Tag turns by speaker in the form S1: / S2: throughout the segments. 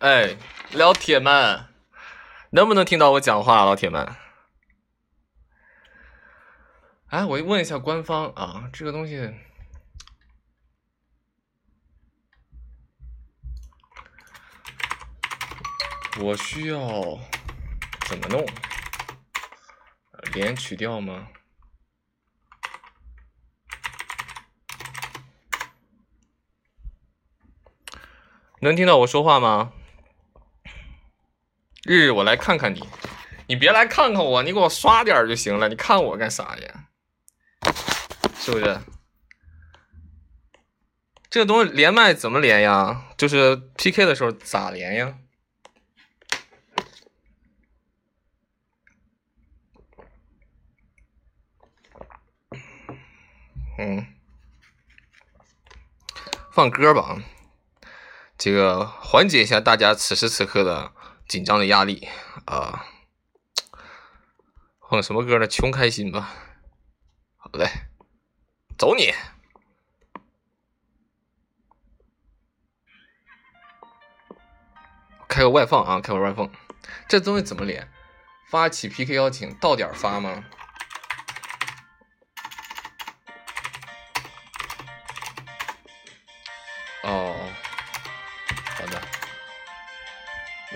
S1: 哎，老铁们，能不能听到我讲话，老铁们？哎，我问一下官方啊，这个东西我需要怎么弄？连取掉吗？能听到我说话吗？日日，我来看看你，你别来看看我，你给我刷点就行了。你看我干啥呀？是不是？这东西连麦怎么连呀？就是 PK 的时候咋连呀？嗯，放歌吧，这个缓解一下大家此时此刻的紧张的压力啊。哼什么歌呢？穷开心吧。好嘞，走你！开个外放啊，开个外放。这东西怎么连？发起 PK 邀请，到点发吗？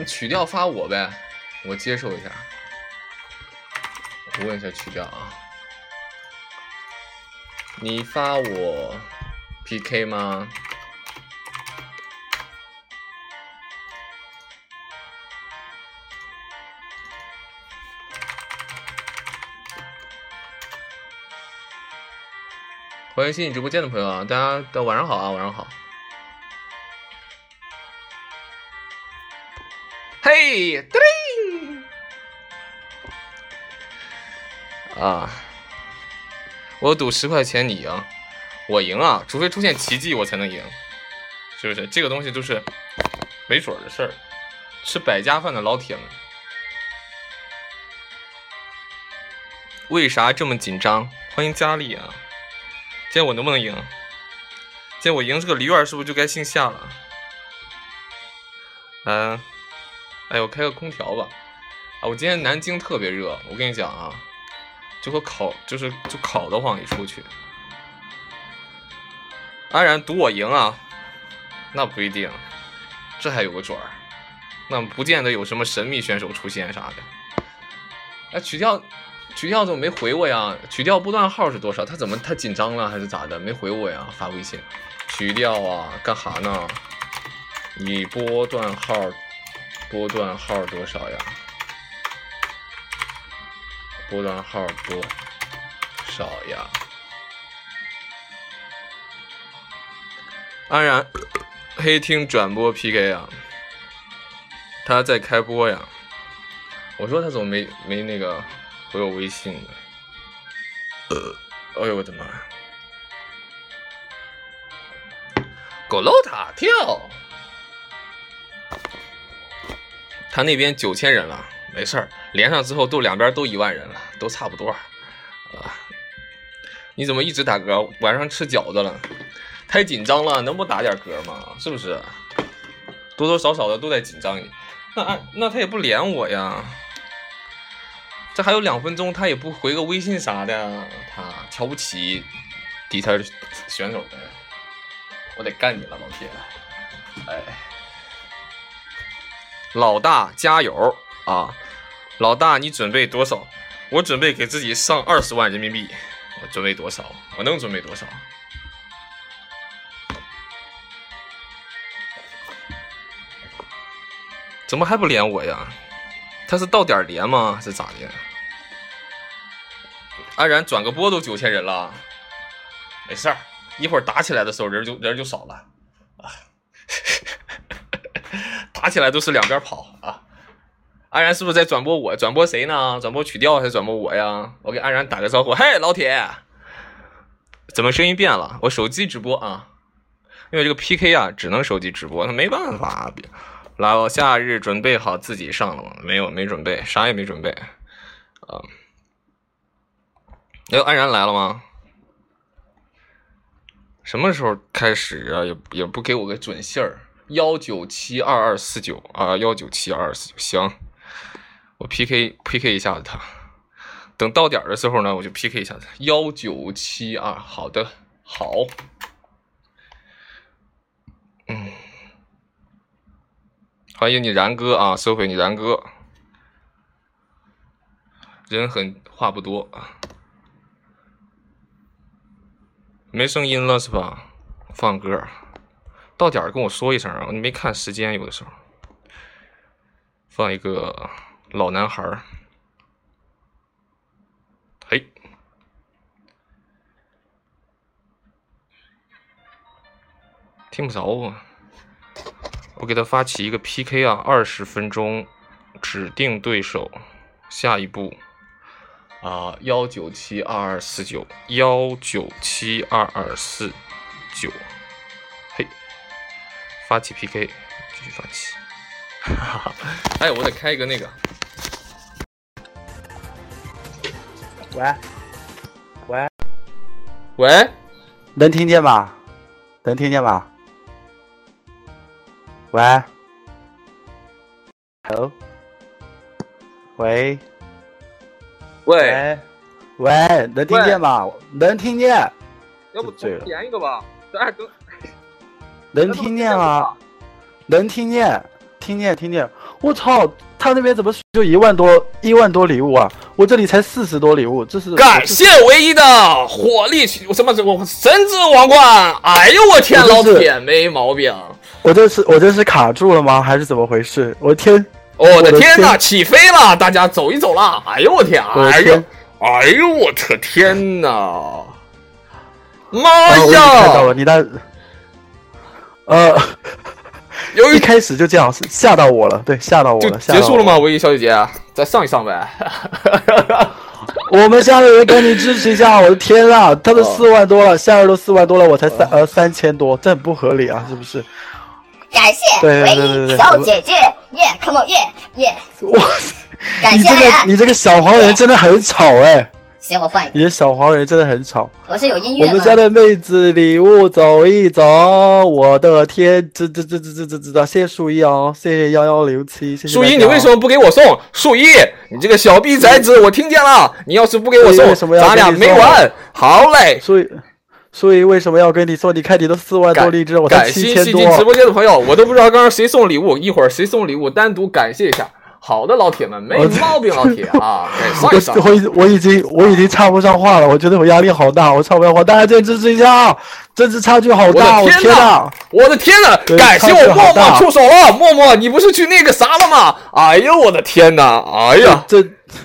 S1: 曲调发我呗，我接受一下。我问一下曲调啊，你发我 PK 吗？欢迎新进直播间的朋友啊，大家晚上好啊，晚上好。嘿，叮啊！我赌十块钱你赢，我赢啊！除非出现奇迹，我才能赢，是不是？这个东西都是没准的事儿。吃百家饭的老铁们，为啥这么紧张？欢迎佳丽啊！今天我能不能赢？今天我赢这个梨园是不是就该姓夏了？嗯。哎，我开个空调吧。啊，我今天南京特别热，我跟你讲啊，就和烤就是就烤得慌，一出去。安然赌我赢啊？那不一定，这还有个准儿，那不见得有什么神秘选手出现啥的。哎，曲调，曲调怎么没回我呀？曲调波段号是多少？他怎么太紧张了还是咋的？没回我呀？发微信。曲调啊，干哈呢？你波段号。波段号多少呀？波段号多少呀？安然黑厅转播 PK 啊，他在开播呀。我说他怎么没没那个回我微信呢？哎呦我的妈！狗漏塔跳。他那边九千人了，没事儿，连上之后都两边都一万人了，都差不多，啊，你怎么一直打嗝？晚上吃饺子了？太紧张了，能不打点嗝吗？是不是？多多少少的都在紧张。那那他也不连我呀？这还有两分钟，他也不回个微信啥的，他瞧不起底下选手的，我得干你了，老铁，哎。老大加油啊！老大，你准备多少？我准备给自己上二十万人民币。我准备多少？我能准备多少？怎么还不连我呀？他是到点连吗？还是咋的？安然转个播都九千人了，没事儿，一会儿打起来的时候人就人就少了啊。打起来都是两边跑啊！安然是不是在转播我？转播谁呢？转播曲调还是转播我呀？我给安然打个招呼，嘿，老铁，怎么声音变了？我手机直播啊，因为这个 PK 啊，只能手机直播，那没办法。来，我夏日准备好自己上了吗？没有，没准备，啥也没准备啊。哎，安然来了吗？什么时候开始啊？也也不给我个准信儿。幺九七二二四九啊，幺九七二二四九，行，我 PK PK 一下子他，等到点的时候呢，我就 PK 一下子幺九七二，好的，好，嗯，欢迎你然哥啊，收回你然哥，人很话不多啊，没声音了是吧？放歌。到点儿跟我说一声啊！你没看时间，有的时候放一个老男孩儿，嘿，听不着啊！我给他发起一个 PK 啊，二十分钟指定对手，下一步啊，幺九七二二四九，幺九七二二四九。发起 PK，继续发起。哎，我得开一个那个。
S2: 喂，喂，
S1: 喂，
S2: 能听见吗？能听见吗？喂，Hello，喂，
S1: 喂，
S2: 喂，能听见吗？能听见。
S1: 要不点一个吧？哎，等。
S2: 能听见吗？能听见，听见，听见。我操，他那边怎么就一万多一万多礼物啊？我这里才四十多礼物，这是
S1: 感谢唯一的火力什么什么神之王冠。哎呦我天，老铁没毛病。
S2: 我这是我这是卡住了吗？还是怎么回事？我天，
S1: 我的天呐，起飞了！大家走一走啦。哎呦我天，哎呦，哎呦我的天呐！妈呀！
S2: 看到了你的。呃，
S1: 由
S2: 于一开始就这样，吓到我了，对，吓到我了，
S1: 结束了吗？唯一小姐姐，再上一上呗。
S2: 我们下面人赶紧支持一下，我的天啊，他都四万多了，夏日都四万多了，我才三呃三千多，这很不合理啊，是不是？
S3: 感谢唯一小姐姐，耶，come on，耶耶，
S2: 哇，感谢你这个你这个小黄人真的很吵哎。
S3: 行，我换一个。
S2: 你的小黄人真的很吵。
S3: 我是有音乐
S2: 我们家的妹子礼物走一走，我的天，这这这这这这这，谢谢树一啊，谢谢幺幺零七，谢谢。
S1: 树一，你为什么不给我送？树一，你这个小逼崽子，我听见了，你要是不给我送，咱俩没完。好嘞，
S2: 树一，树一为什么要跟你送？你看你都四万多荔枝，我才七千多。
S1: 感谢进直播间的朋友，我都不知道刚刚谁送礼物，一会儿谁送礼物，单独感谢一下。好的，老铁们，没毛病，老铁啊！上一上，
S2: 我已我已经我已经插不上话了，我觉得我压力好大，我插不上话，大家再支持一下啊！这次差距好大，我的天呐！
S1: 我的天呐！感谢我默默出手了，默默，你不是去那个啥了吗？哎呦，我的天呐！哎呀，
S2: 这，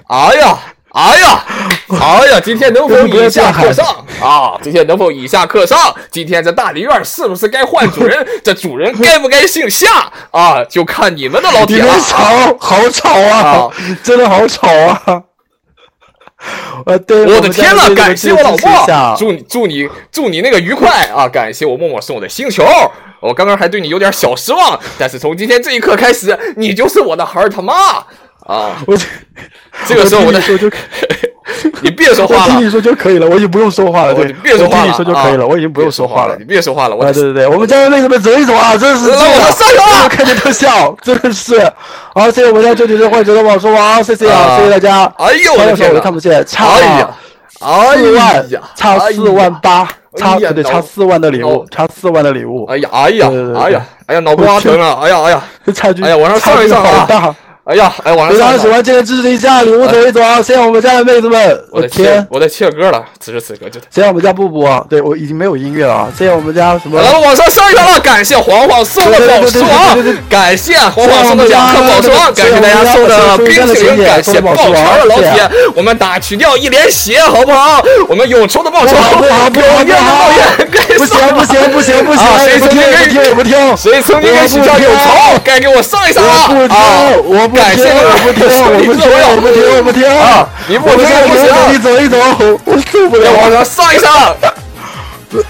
S1: 哎呀！哎呀，哎呀，今天能否以下克上啊？今天能否以下克上？今天这大梨院是不是该换主人？这主人该不该姓夏啊？就看你们的老铁了。
S2: 吵，好吵啊！真的好吵啊！呃，对，
S1: 我的天
S2: 呐，
S1: 感谢我老莫，祝你祝你祝你那个愉快啊！感谢我默默送我的星球，我刚刚还对你有点小失望，但是从今天这一刻开始，你就是我的孩儿他妈。啊！我这个时候我
S2: 在说就，
S1: 你别说话了，
S2: 听你说就可以了，我已经不用说话了。对，
S1: 别说话了，
S2: 听你说就可以了，我已经不用说话了。
S1: 你别说话了，我。
S2: 对对对，我们家的妹子们走一走啊！真是，
S1: 我上油
S2: 了，看见特效，真的是。好，谢谢我们家这里的患者的网说王，谢谢啊，谢谢大家。
S1: 哎呦，我的
S2: 天，我看不见，差四万，差四万八，差对，差四万的礼物，差四万的礼物。
S1: 哎呀，哎呀，哎呀，哎呀，脑瓜疼啊！哎呀，哎呀，
S2: 差距，
S1: 哎呀，往上上一上啊！哎呀，哎，网上
S2: 喜欢这个支持一下，礼物走一走啊！谢谢我们家的妹子们，
S1: 我
S2: 的天，
S1: 我在切歌了，此时此刻就
S2: 谢谢我们家布布，对我已经没有音乐了，谢谢我们家什么？
S1: 来了，往上上一上了，感谢黄黄送的宝石王，感谢黄黄送的两颗宝石王，感谢大家送的冰淇淋，感谢爆潮的老铁，我们打曲掉一连血，好不好？我们永仇的报仇，永远的报怨，
S2: 不行不行不行不行，
S1: 谁曾经
S2: 给不听？
S1: 谁曾经给许下永仇？该给我上一上了
S2: 啊！我不。感谢我不听，我不听，我不听，我不听啊！
S1: 你不听不行，
S2: 你走一走，我受不了，
S1: 往上上一上。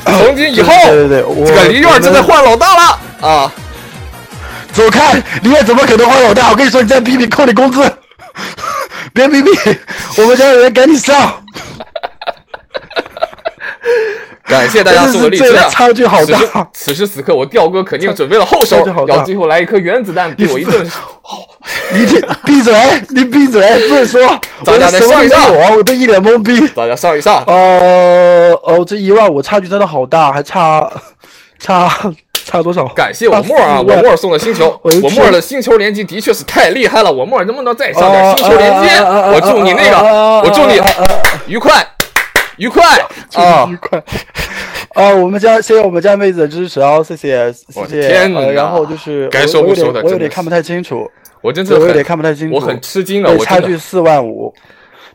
S1: 从今以后，
S2: 对对对，
S1: 这个梨院正在换老大了啊！
S2: 走开，梨院怎么可能换老大？我跟你说，你再逼逼扣你工资，别逼逼，我们家的人赶紧上。
S1: 感谢大家送的荔枝啊！
S2: 差距好大。
S1: 此时此刻，我调哥肯定准备了后手要最后来一颗原子弹，给我一顿。
S2: 你闭闭嘴，你闭嘴，不能说，
S1: 大家
S2: 我什么
S1: 再上一上
S2: 我都一脸懵逼。
S1: 大家上一上，
S2: 哦哦，这一万五差距真的好大，还差差差多少？
S1: 感谢我沫儿啊，我沫儿送的星球，
S2: 我的
S1: 我沫儿的星球连击的确是太厉害了，我沫儿能不能再上点星球连击？
S2: 啊啊啊啊啊
S1: 我祝你那个，我祝你愉快，愉快啊
S2: 愉！快。啊，我们家谢谢我们家妹子的支持啊，谢谢谢谢。
S1: 天哪
S2: 呃然后就是
S1: 该
S2: 我我有点
S1: 说不说的
S2: 我有点看不太清楚，
S1: 我真是
S2: 我有点，看不太清楚，
S1: 我很吃惊了，我
S2: 差距四万五。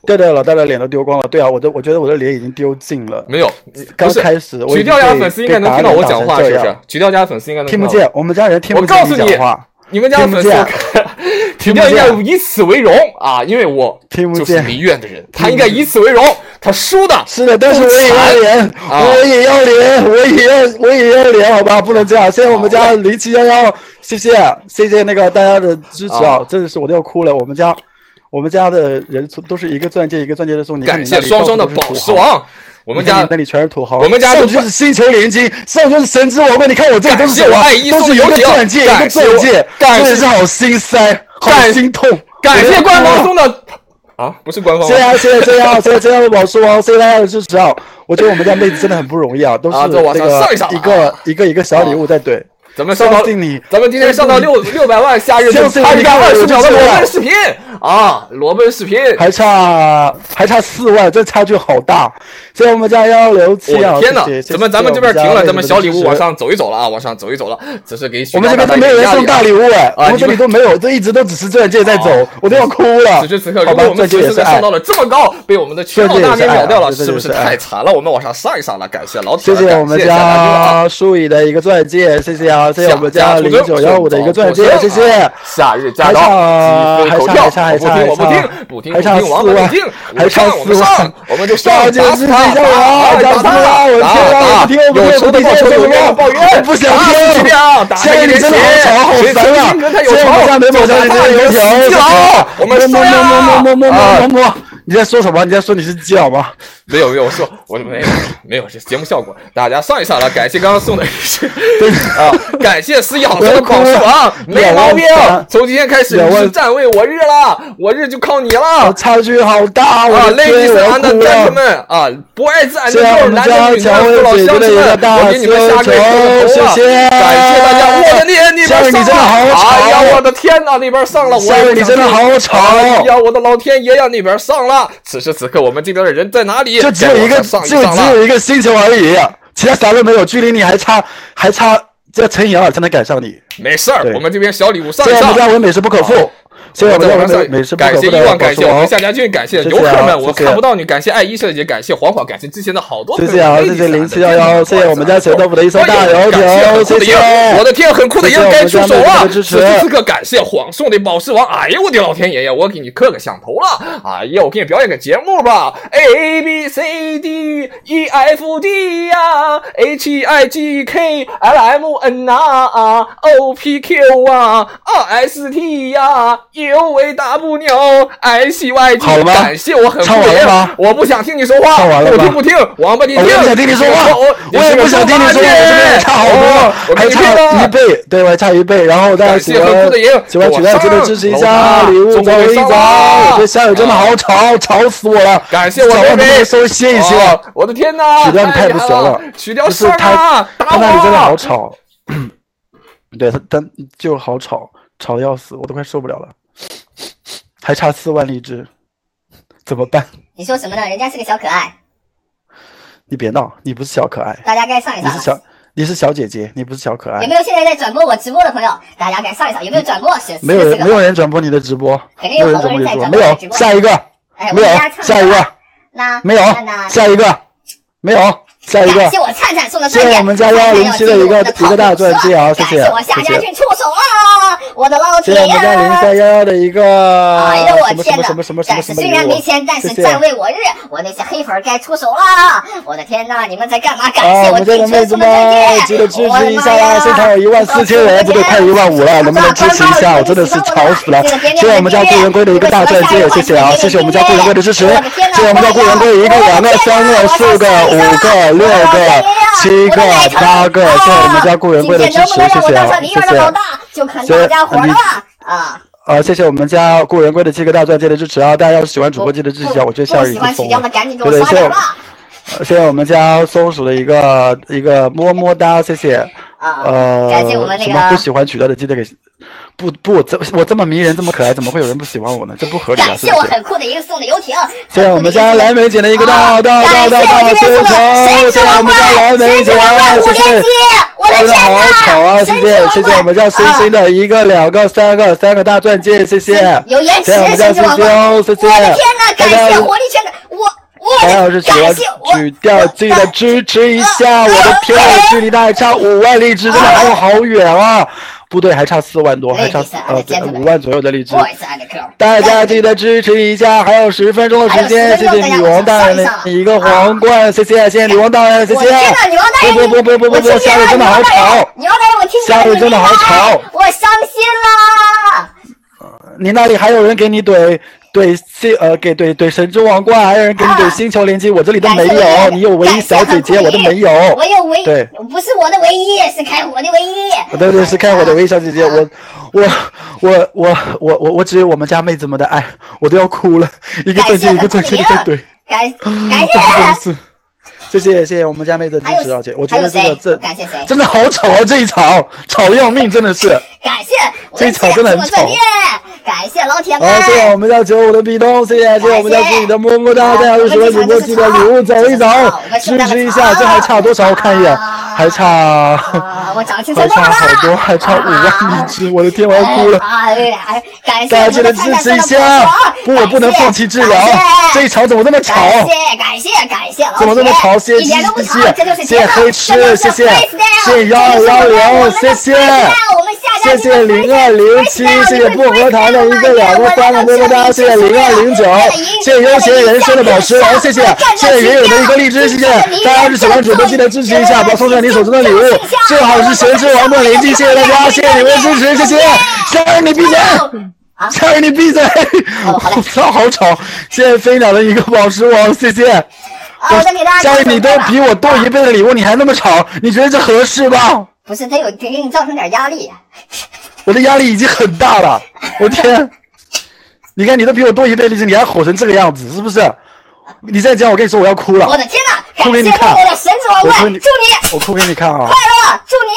S2: 对对，老大的脸都丢光了。对啊，我的我觉得我的脸已经丢尽了。
S1: 没有，
S2: 刚开始，我已经
S1: 曲调家
S2: 被
S1: 粉丝应该能听到我讲话，是不是
S2: 这样？
S1: 曲调家粉丝应该能
S2: 听不见，我们家人听不见
S1: 我告诉你
S2: 讲话。
S1: 你们家的粉丝
S2: 听不，
S1: 曲调应该以此为荣啊，因为我
S2: 听不
S1: 就是
S2: 见
S1: 离院的人，他应该以此为荣，他输的
S2: 是的，但是我也要脸，
S1: 啊
S2: 我也要脸，我也要，我也要脸，好吧，不能这样。谢谢我们家零七幺幺，谢谢谢谢那个大家的支持啊
S1: 啊，
S2: 真的是我都要哭了。我们家我们家的人都是一个钻戒一个钻戒的送，你看
S1: 感谢双双的宝。石王，我们家
S2: 那里全是土豪，
S1: 我们家
S2: 上就是星球联机，上就是神之王冠。你看我这都是
S1: 我爱一
S2: 都是一个钻戒，一个钻戒，真的是好心塞，好
S1: 感
S2: 心痛。
S1: 感谢官方
S2: 我
S1: 送的啊，不是官方吗，
S2: 谢谢啊谢谢谢谢啊谢谢谢谢宝石王，谢谢大家的支持啊！我觉得我们家妹子真的很不容易啊，都是那个
S1: 一
S2: 个一个一个小礼物在怼。
S1: 咱们上到
S2: 你
S1: 咱们今天上到六六百万下日就差一个
S2: 你
S1: 二十秒的裸奔视频啊，裸奔视频，
S2: 还差还差四万，这差距好大！谢谢我们家幺六七啊！
S1: 天哪
S2: 怎么！
S1: 咱们咱们这边停了，咱们小礼物往。上走一走了啊，往上走一走了，只是给
S2: 我们这边都没有人送大礼物哎，我们这里都没有，这一直都只是钻戒在走，我都要哭了。
S1: 此时此刻，
S2: 好吧
S1: 如果我，们此时上。到了这么高，被我们的群老大给秒掉了，
S2: 是
S1: 不是太惨了？我们往上上一上了，感谢老铁，
S2: 谢谢我们！
S1: 家
S2: 舒乙的一个钻戒，谢谢啊！谢谢我们家零九幺五的一个钻戒，谢谢。
S1: 夏日驾
S2: 还
S1: 到，
S2: 差还差还差还差
S1: 我不听，不听，不听，
S2: 还差四万还差
S1: 我们
S2: 四万
S1: 上，我们就上，
S2: 小姐
S1: 打死他，
S2: 支持一下我啊！
S1: 打
S2: 打死我！我
S1: 打
S2: 天啊！我
S1: 打
S2: 不听，我不听，
S1: 有仇的！报仇，有怨的报冤，
S2: 我不想听
S1: 你俩，打
S2: 现在你真的好吵，好
S1: 谁
S2: 烦啊！
S1: 谁跟他有
S2: 谢谢我们家美宝小姐姐的油条，
S1: 基佬，我们
S2: 摸摸摸摸摸摸摸
S1: 啊
S2: 摸摸。你在说什么？你在说你是基佬吗？
S1: 没有没有，我说我没有没有，这节目效果，大家上一上了，感谢刚刚送的啊，感谢十一好生的宝石王，没毛病。从今天开始你是站位我日了，我日就靠你了。
S2: 差距好大，
S1: 啊，，ladies and gentlemen。啊 and
S2: 谢谢我
S1: girls，
S2: 们家
S1: 男的女的，父老乡亲们，我给你们下个月磕头
S2: 谢
S1: 了，
S2: 谢
S1: 感谢大家。我的天，那边上
S2: 你真的好
S1: 了，
S2: 吵
S1: 哎呀，我的天哪，那边上了，我
S2: 你真的好吵
S1: 哎呀，我的老天爷呀，那边上了。此时此刻，我们这边的人在哪里？
S2: 就只有一个，就只有一个星球而已，其他啥都没有，距离你还差还差这乘以二才能赶上你。
S1: 没事儿，我们这边小礼物上上。
S2: 谢我们家文美食不可负，谢谢我们美
S1: 感谢伊万，感谢我们夏
S2: 家，
S1: 家军，感谢游客们，我看不到你，感谢爱一设计，感谢黄黄，感谢之前的好多
S2: 谢谢啊，谢谢零七幺幺，谢谢我们家小豆腐的一艘大油条，谢谢。
S1: 我的天，很酷的鹰该出手了！此时此刻，感谢晃送的宝石王。哎呦我的老天爷呀，我给你磕个响头了！哎呀，我给你表演个节目吧！A B C D E F D 呀，H I G K L M N 啊，O P Q 啊，R S T 呀，U V W I C Y G。
S2: 好了吗
S1: 感谢我很
S2: 唱
S1: 酷的鹰
S2: 完了吗
S1: 我不想听你说话，
S2: 唱完了吗
S1: 不听不听，王八你听，
S2: 我不想听你说话，
S1: 我
S2: 我也不想听你说话，差好
S1: 哦
S2: 多，还差一倍，对，我还差一倍。然后大家喜欢喜欢曲亮记得支持一下，礼物走一走。我觉得下雨真的好吵，吵死我了。
S1: 感谢我妹妹
S2: 能稍微歇一歇？
S1: 哦我的天哪！
S2: 曲亮你太不行了，
S1: 曲调
S2: 就是他
S1: 打
S2: 他那里真的好
S1: 我！
S2: 吵，对他他就好吵，吵的要死，我都快受不了了。还差四万荔枝，怎么办？
S3: 你说什么呢？人家是个小可爱，
S2: 你别闹，你不是小可爱，
S3: 大家该上一上。
S2: 你是小你是小姐姐，你不是小可爱
S3: 有。没有现在在转播我直播的朋友？大家该上一上。有没有转播？是
S2: 没有人没有人转播你的直播，
S3: 肯定有
S2: 没有人转播你的直播，
S3: 好多人在转
S2: 没有
S3: 播你的直播
S2: 下一个，
S3: 哎，
S2: 没有下一个，
S3: 那
S2: 没有下一个，没有下一个
S3: 感谢。我灿灿送的
S2: 谢
S3: 钻戒，
S2: 谢我们家幺零七的一个一个大钻戒啊谢谢
S3: 感谢我夏家
S2: 谢谢
S3: 军出手了，我我的老
S2: 谢谢
S3: 铁
S2: 我们家零！三幺幺的一个
S3: 哎呀，我
S2: 什么什
S3: 天
S2: 什么什么什么什么
S3: 虽然没钱，但是
S2: 谢谢
S3: 站为我日，我那些黑粉该出手了！我的天哪，你们在干嘛？感
S2: 啊，
S3: 谢
S2: 我们家的妹子们，记得支持一下
S3: 我的妈
S2: 啊！
S3: 呀
S2: 现场有一万四千人，不对，快一万五了，能不能支持一下？我真的是吵死了！谢谢我们家顾圆规的一个大钻戒，谢谢啊！谢谢我们家顾圆规的支持，谢谢我们家顾圆规一个、两个、三个、四个、五个、六个、七个、八个，谢谢我们家顾圆规的支持，谢谢啊！谢谢。
S3: 就看大家伙了啊！
S2: 啊，谢谢我们家顾仁贵的七个大钻戒的支持啊！大家要是喜欢主播记得支持一下，我觉得夏日已
S3: 不喜欢
S2: 经疯了
S3: 取掉的。赶紧给
S2: 对对，谢谢谢谢我们家松鼠的一个一个么么哒，谢谢。
S3: 啊，
S2: 呃，
S3: 感谢我们那
S2: 什么不，喜欢取掉的记得给，不不，我这我这么迷人，这么可爱，怎么会有人不喜欢我呢？这不合理啊！
S3: 感谢我？很酷的一个送的游艇，
S2: 谢谢我们家蓝莓姐的一个
S3: 啊
S2: 大大大大大
S3: 感谢
S2: 雪球，谢谢我们家蓝莓姐，谢谢。
S3: 我的
S2: 真的好
S3: 天哪！
S2: 吵啊！谢谢谢谢我们家星星的一个、两个、三个、三个大钻戒，谢谢。
S3: 有延迟，
S2: 谢谢我们家星星，谢谢。
S3: 我的天哪！感谢火力圈的我，我
S2: 大家要是喜欢举掉，记得支持一下！我的天啊，距离那还差五万荔枝，真的还有好远啊！不对，还差四万多，还差呃
S3: gentlemen
S2: 五万左右的荔枝。大家记得支持一下，还有十分钟的时间，谢谢女王大人的一个皇冠，谢谢谢谢女王大人，谢谢。
S3: 我天哪！女王大人，
S2: 不不不不不不不，
S3: 我听见了
S2: 夏日真的好吵，
S3: 女王大人，我听见了，
S2: 夏日真的好吵
S3: 我伤心了。
S2: 你那里还有人给你怼怼星呃给怼怼神之王冠，还有人给你怼星球联机，我这里都没有，你有唯一小姐姐，我都没有。
S3: 我有唯
S2: 对
S3: 不是我的唯一，是开火的唯一。
S2: 对对，是开我的唯一小姐姐，我我我我我我我只有我们家妹子们的爱，我都要哭了，一个钻戒一个钻戒的在怼，
S3: 感感
S2: 真的
S3: 谢。
S2: 是。谢谢谢谢我们家妹子的支持啊，姐，我觉得这个这
S3: 感谢谁？
S2: 真的好丑啊，这一场吵得要命，真的是。
S3: 感谢
S2: 这一场真的很吵
S3: 感谢老铁们。
S2: 好，谢谢我们家九五的壁咚，谢谢谢谢我们家自己的么么哒，大家有什么主播记得礼物走一走，支持一下，这还差多少？我看一眼，还差还差。好多，还差五万荔枝，我的天，我要哭了。
S3: 哎，感谢
S2: 大家记得支持一下，不，我不能放弃治疗。这一场怎么这么吵？
S3: 感谢感谢感谢老铁，
S2: 怎么这么吵？谢谢
S3: 一点都不吵，这就是
S2: 谢谢黑吃，谢谢谢谢幺二幺零，谢谢谢谢零二零七，谢谢薄荷糖的一个两个三个么么哒，谢谢零二零九，谢谢悠闲人生的宝石王，谢谢谢谢云友的一个荔枝，谢谢大家要是喜欢主播记得支持一下，把送上你手中的礼物，正好是神之王的连击，谢谢大家，谢谢你们的支持，谢谢，夏日你闭嘴。夏日你闭嘴！我操，好吵！谢谢飞鸟的一个宝石王，谢谢。夏日你都比我多一倍的礼物，你还那么吵，你觉得这合适吗？
S3: 不是，他有给你造成点压力。
S2: 我的压力已经很大了，我天！你看你都比我多一倍荔枝，你还吼成这个样子，是不是？你再这样，我跟你说我要哭了。
S3: 我的天哪！
S2: 哭给你看，
S3: 我的神之王冠，祝你
S2: 我哭给你看啊！
S3: 快乐，祝你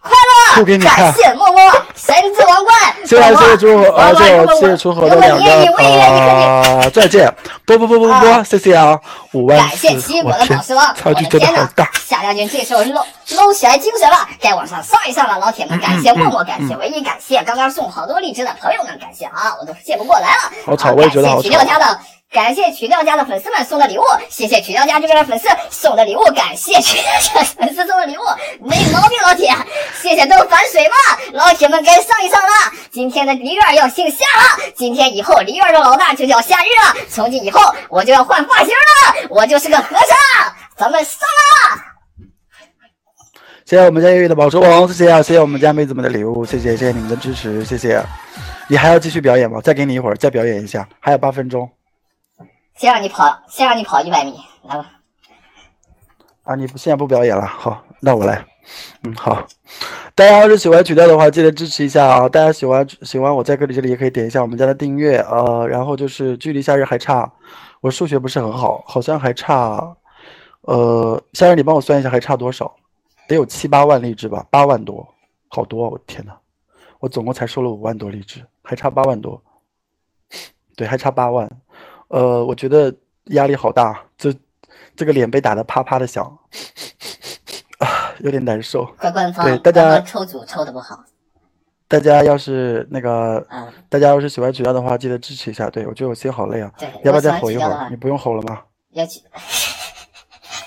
S3: 快乐，
S2: 哭给你看。
S3: 感谢默默神之王冠，
S2: 谢谢谢谢朱呃谢谢谢谢楚河的两个啊钻戒，不不不不不，谢谢啊，五万
S3: 感谢奇异果的宝石王，
S2: 差距真的好大。
S3: 夏将军这时候搂搂起来精神了，该往上上一上了，老铁们，感谢默默，感谢唯一，感谢刚刚送好多荔枝的朋友们，感谢啊，我都谢不过来了。
S2: 好吵，我也觉得好吵。
S3: 家的。感谢曲调家的粉丝们送的礼物，谢谢曲调家这边的粉丝送的礼物，感谢曲调家粉丝送的礼物，没毛病，老铁，谢谢都反水嘛，老铁们该上一上了。今天的梨园要姓夏了，今天以后梨园的老大就叫夏日了，从今以后我就要换发型了，我就是个和尚，咱们上啊！
S2: 谢谢我们家月月的宝石王，谢谢啊，谢谢我们家妹子们的礼物，谢谢谢谢你们的支持，谢谢。你还要继续表演吗？再给你一会儿，再表演一下，还有八分钟。
S3: 先让你跑，先让你跑一百米，来吧。
S2: 啊，你不现在不表演了，好，那我来。嗯，好。大家要是喜欢曲调的话，记得支持一下啊！大家喜欢喜欢我在这里这里也可以点一下我们家的订阅，呃，然后就是距离夏日还差，我数学不是很好，好像还差，呃，夏日你帮我算一下还差多少？得有七八万荔枝吧，八万多，好多！我天呐，我总共才收了五万多荔枝，还差八万多，对，还差八万。呃，我觉得压力好大，这这个脸被打得啪啪的响，啊，有点难受。
S3: 怪官方，
S2: 对大家
S3: 抽组抽的不好。
S2: 大家要是那个，
S3: 嗯，
S2: 大家要是喜欢曲调的话，记得支持一下。对我觉得我心好累啊，
S3: 对，
S2: 要不要再吼一会儿？你不用吼了吗？
S3: 要去。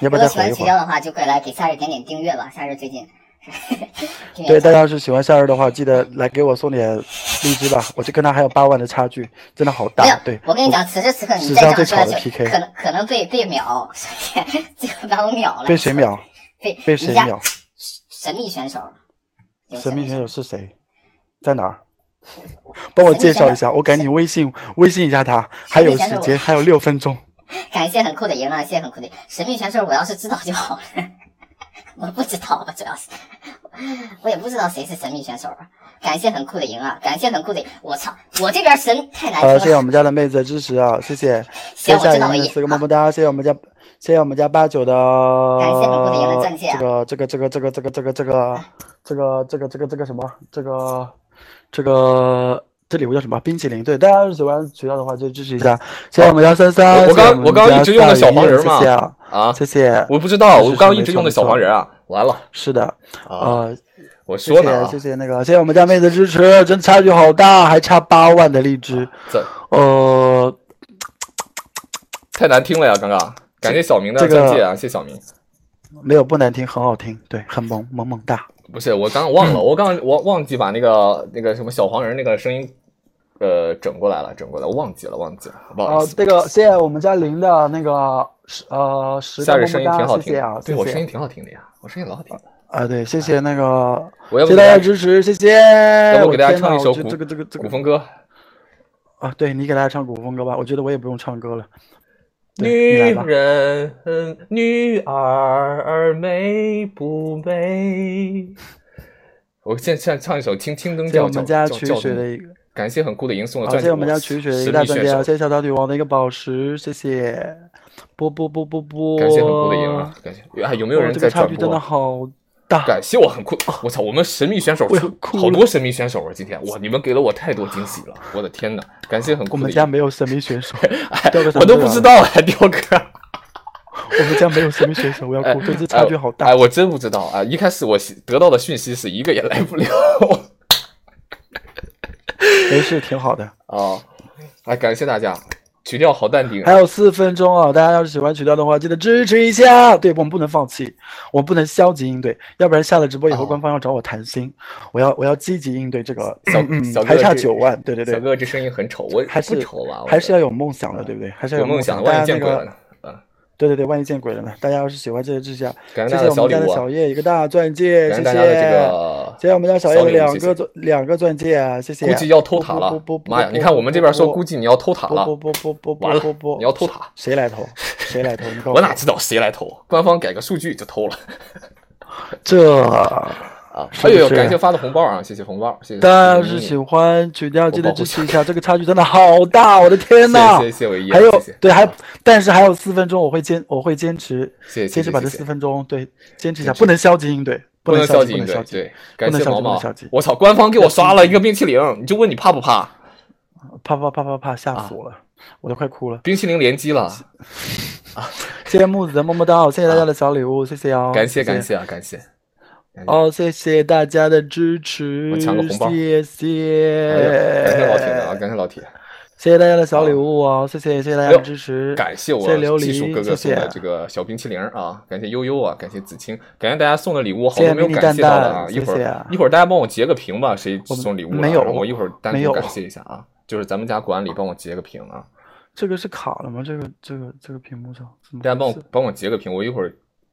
S2: 要不要再吼一会儿？
S3: 如果喜欢曲调的话，就快来给夏日点点订阅吧。夏日最近
S2: 对，大家要是喜欢夏日的话，记得来给我送点荔枝吧，我就跟他还有八万的差距，真的好大。对，
S3: 我跟你讲，此时此刻你
S2: 史
S3: 再
S2: 上最吵的
S3: 这样说下去
S2: ，PK
S3: 可能可能被被秒，所以这个把我秒了。
S2: 被谁秒？
S3: 被
S2: 被谁秒？
S3: 神秘选手，
S2: 神秘选手是谁？在哪儿？帮我介绍一下，我赶紧微信微信一下他，还有时间，还有六分钟。
S3: 感谢很酷的赢了，谢谢很酷的神秘选手，我要是知道就好了。我不知道，主要是 我也不知道谁是神秘选手啊。感谢很酷的赢啊，感谢很酷的，我操，我这边神太难
S2: 好，谢谢。我们家的妹子的支持啊，谢谢。
S3: 行
S2: 天下赢的
S3: 我知道
S2: 四个么么哒，谢谢我们家，谢谢我们家八九的。
S3: 感谢很酷的赢的钻戒啊
S2: 这个这个这个这个这个这个这个这个这个这个这个什么？这个这个这礼物叫什么？冰淇淋。对，大家要是喜欢学校的话，就支持一下。谢谢我们家三三，
S1: 我我刚我刚一直用的小黄人嘛
S2: 谢谢啊，
S1: 啊，
S2: 谢谢。
S1: 我不知道，我刚一直用的小黄人啊，完了
S2: 是的，
S1: 啊，
S2: 呃，
S1: 我
S2: 谢
S1: 说呢啊
S2: 谢谢，谢那个，谢谢我们家妹子支持，真差距好大，还差八万的荔枝。
S1: 这
S2: 呃，
S1: 太难听了呀，刚刚。感谢小明的
S2: 这个
S1: 钻戒啊，谢谢小明。
S2: 没有不难听，很好听，对，很萌萌萌哒。
S1: 不是，我刚刚忘了，我刚我忘记把那个那个什么小黄人那个声音，呃，整过来了，整过来，我忘记了，忘记了，不好意
S2: 哦，
S1: 思。
S2: 这个谢谢我们家林的那个十呃十
S1: 夏日声音，挺好听的，对我声音挺好听的呀，我声音老好听了。
S2: 啊，对，谢谢那个，谢谢大家支持，谢谢。
S1: 要不
S2: 我
S1: 给大家唱一首古
S2: 这个这个这个
S1: 古风歌？
S2: 啊，对你给大家唱古风歌吧，我觉得我也不用唱歌了。
S1: 女人，女儿美不美？我现现在唱一首《听听灯叫叫
S2: 们家曲
S1: 叫叫灯
S2: 水的一个，
S1: 感谢很酷的银送的
S2: 好，
S1: 钻戒，
S2: 谢谢我们家曲曲的一个大钻戒啊，
S1: 秘选手
S2: 谢谢小岛女王的一个宝石，谢谢。波波波波波，
S1: 感谢很酷的赢啊！感谢，哎，有没有人
S2: 哇这个
S1: 在转播
S2: 差距真的？好大。
S1: 感谢我很酷，我操！我们神秘选手好多神秘选手啊！今天哇，你们给了我太多惊喜了！我的天呐，感谢很
S2: 我
S1: 酷我。
S2: 们家没有神秘选手，
S1: 我都不知道哎，雕哥。
S2: 我们家没有神秘选手，我要
S1: 哎
S2: 哭，这次差距好大
S1: 哎，。我真不知道啊！一开始我得到的讯息是一个也来不了
S2: 没事，挺好的。
S1: 啊！哎，感谢大家，曲调好淡定啊
S2: 还。有四分钟啊！大家要是喜欢曲调的话，记得支持一下。对我们不能放弃，我们不能消极应对，要不然下了直播以后，
S1: 哦
S2: 官方要找我谈心。我要我要积极应对这个。
S1: 小
S2: 嗯还
S1: 小哥这
S2: 差九万，对对对，
S1: 小哥这声音很丑，我
S2: 还是
S1: 丑吧？
S2: 还是要有梦想的，对不对？还是要
S1: 有梦想的，万
S2: 大家那个
S1: 一见鬼了呢？啊！
S2: 对对对，万一见鬼了呢？大家要是喜欢这个支持一下，
S1: 感谢
S2: 谢谢我们家的
S1: 的小
S2: 叶一个大钻戒，谢谢。
S1: 谢
S2: 谢谢我们家小叶两个钻两个钻戒啊，谢谢。
S1: 估计要偷塔了
S2: 不不不！
S1: 妈呀！你看我们这边说估计你要偷塔了，
S2: 不不不不不
S1: 完了
S2: 不不，
S1: 你要偷塔，
S2: 谁来偷？谁来偷？
S1: 我哪知道谁来偷？官方改个数据就偷了
S2: 这？
S1: 啊！哎呦呦，感谢发的红包啊！谢谢红包，谢谢。
S2: 大家要
S1: 谢谢
S2: 是喜欢曲调，记得支持一下，这个差距真的好大，我的天呐！
S1: 谢谢谢谢伟业，
S2: 还有对，还但是还有四分钟，我会坚我会坚持坚持把这四分钟对坚持一下，不能消极应对，
S1: 不
S2: 能，
S1: 消极应对，
S2: 不能消极，
S1: 对，感
S2: 能消
S1: 谢毛毛
S2: 极不能消极。
S1: 我操，官方给我刷了一个冰淇淋，你就问你怕不怕？
S2: 怕怕怕怕怕，吓
S1: 啊
S2: 死我了，我都快哭了。
S1: 冰淇淋联机了，
S2: 谢谢木子的么么哒，谢谢大家的小礼物，谢谢哦，
S1: 感谢
S2: 谢
S1: 感谢啊，感谢。
S2: 哦，谢谢大家的支持，
S1: 我抢个红包。
S2: 谢谢，
S1: 感谢老铁的啊，感谢老铁，
S2: 谢谢大家的小礼物哦，谢谢谢谢大家的支持，
S1: 感谢我技术
S2: 璃，
S1: 哥哥送
S2: 谢。谢
S1: 的这个小冰淇淋啊，感谢悠悠啊，感谢子清，感谢大家送的礼物，好
S2: 谢谢
S1: 多没有感谢到的啊，一会儿
S2: 谢谢啊。
S1: 一会儿大家帮我截个屏吧，谁送礼物了，我一会儿单独感谢一下啊，就是咱们家管理帮我截个屏啊，
S2: 这个是卡了吗？这个这个这个屏幕上
S1: 大家帮我帮我截个屏，我一会儿呃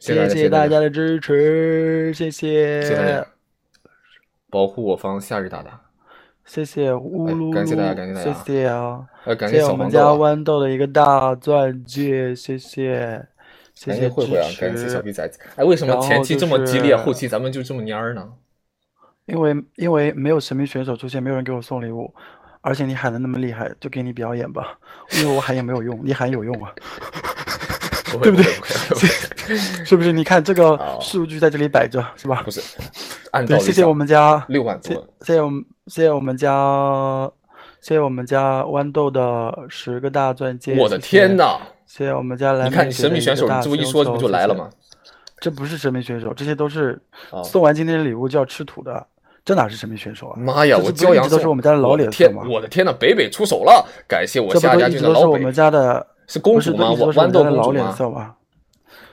S1: 谢
S2: 谢谢大家的支持，谢谢
S1: 谢谢大家，保护我方夏日大大，
S2: 谢谢乌
S1: 哎
S2: 噜噜，
S1: 感谢大家感谢大家
S2: 谢谢啊，
S1: 呃，感
S2: 谢谢我们家豌豆的一个大钻戒，谢谢，谢
S1: 感
S2: 谢
S1: 慧慧啊，感谢小
S2: 持。
S1: 逼崽子。哎，为什么前期这么
S2: 就是
S1: 激烈，后期咱们就这么蔫儿呢？
S2: 因为因为没有神秘选手出现，没有人给我送礼物，而且你喊的那么厉害，就给你表演吧。因为我喊也没有用，你喊有用啊，
S1: 不
S2: 对不对 是不是？你看这个数据在这里摆着，是吧
S1: 不？是，
S2: 对，
S1: 按照
S2: 谢谢我们家，谢
S1: 六万多，
S2: 谢谢我们谢谢我们家，谢谢我们家豌豆的十个大钻戒。
S1: 我的天！呐！
S2: 谢谢我们家蓝
S1: 你看你神秘选手，你这么一说，这不就来了吗？
S2: 这不是神秘选手，这些都是
S1: 啊
S2: 送完今天的礼物就要吃土的，这哪是神秘选手啊？
S1: 妈呀！我骄阳
S2: 都是我们家的老脸色吗？
S1: 我的天呐！北北出手了，感谢我夏家军的老北
S2: 们家的，
S1: 是公主吗？
S2: 不都是我们家的老
S1: 公主吗？
S2: 脸色吗？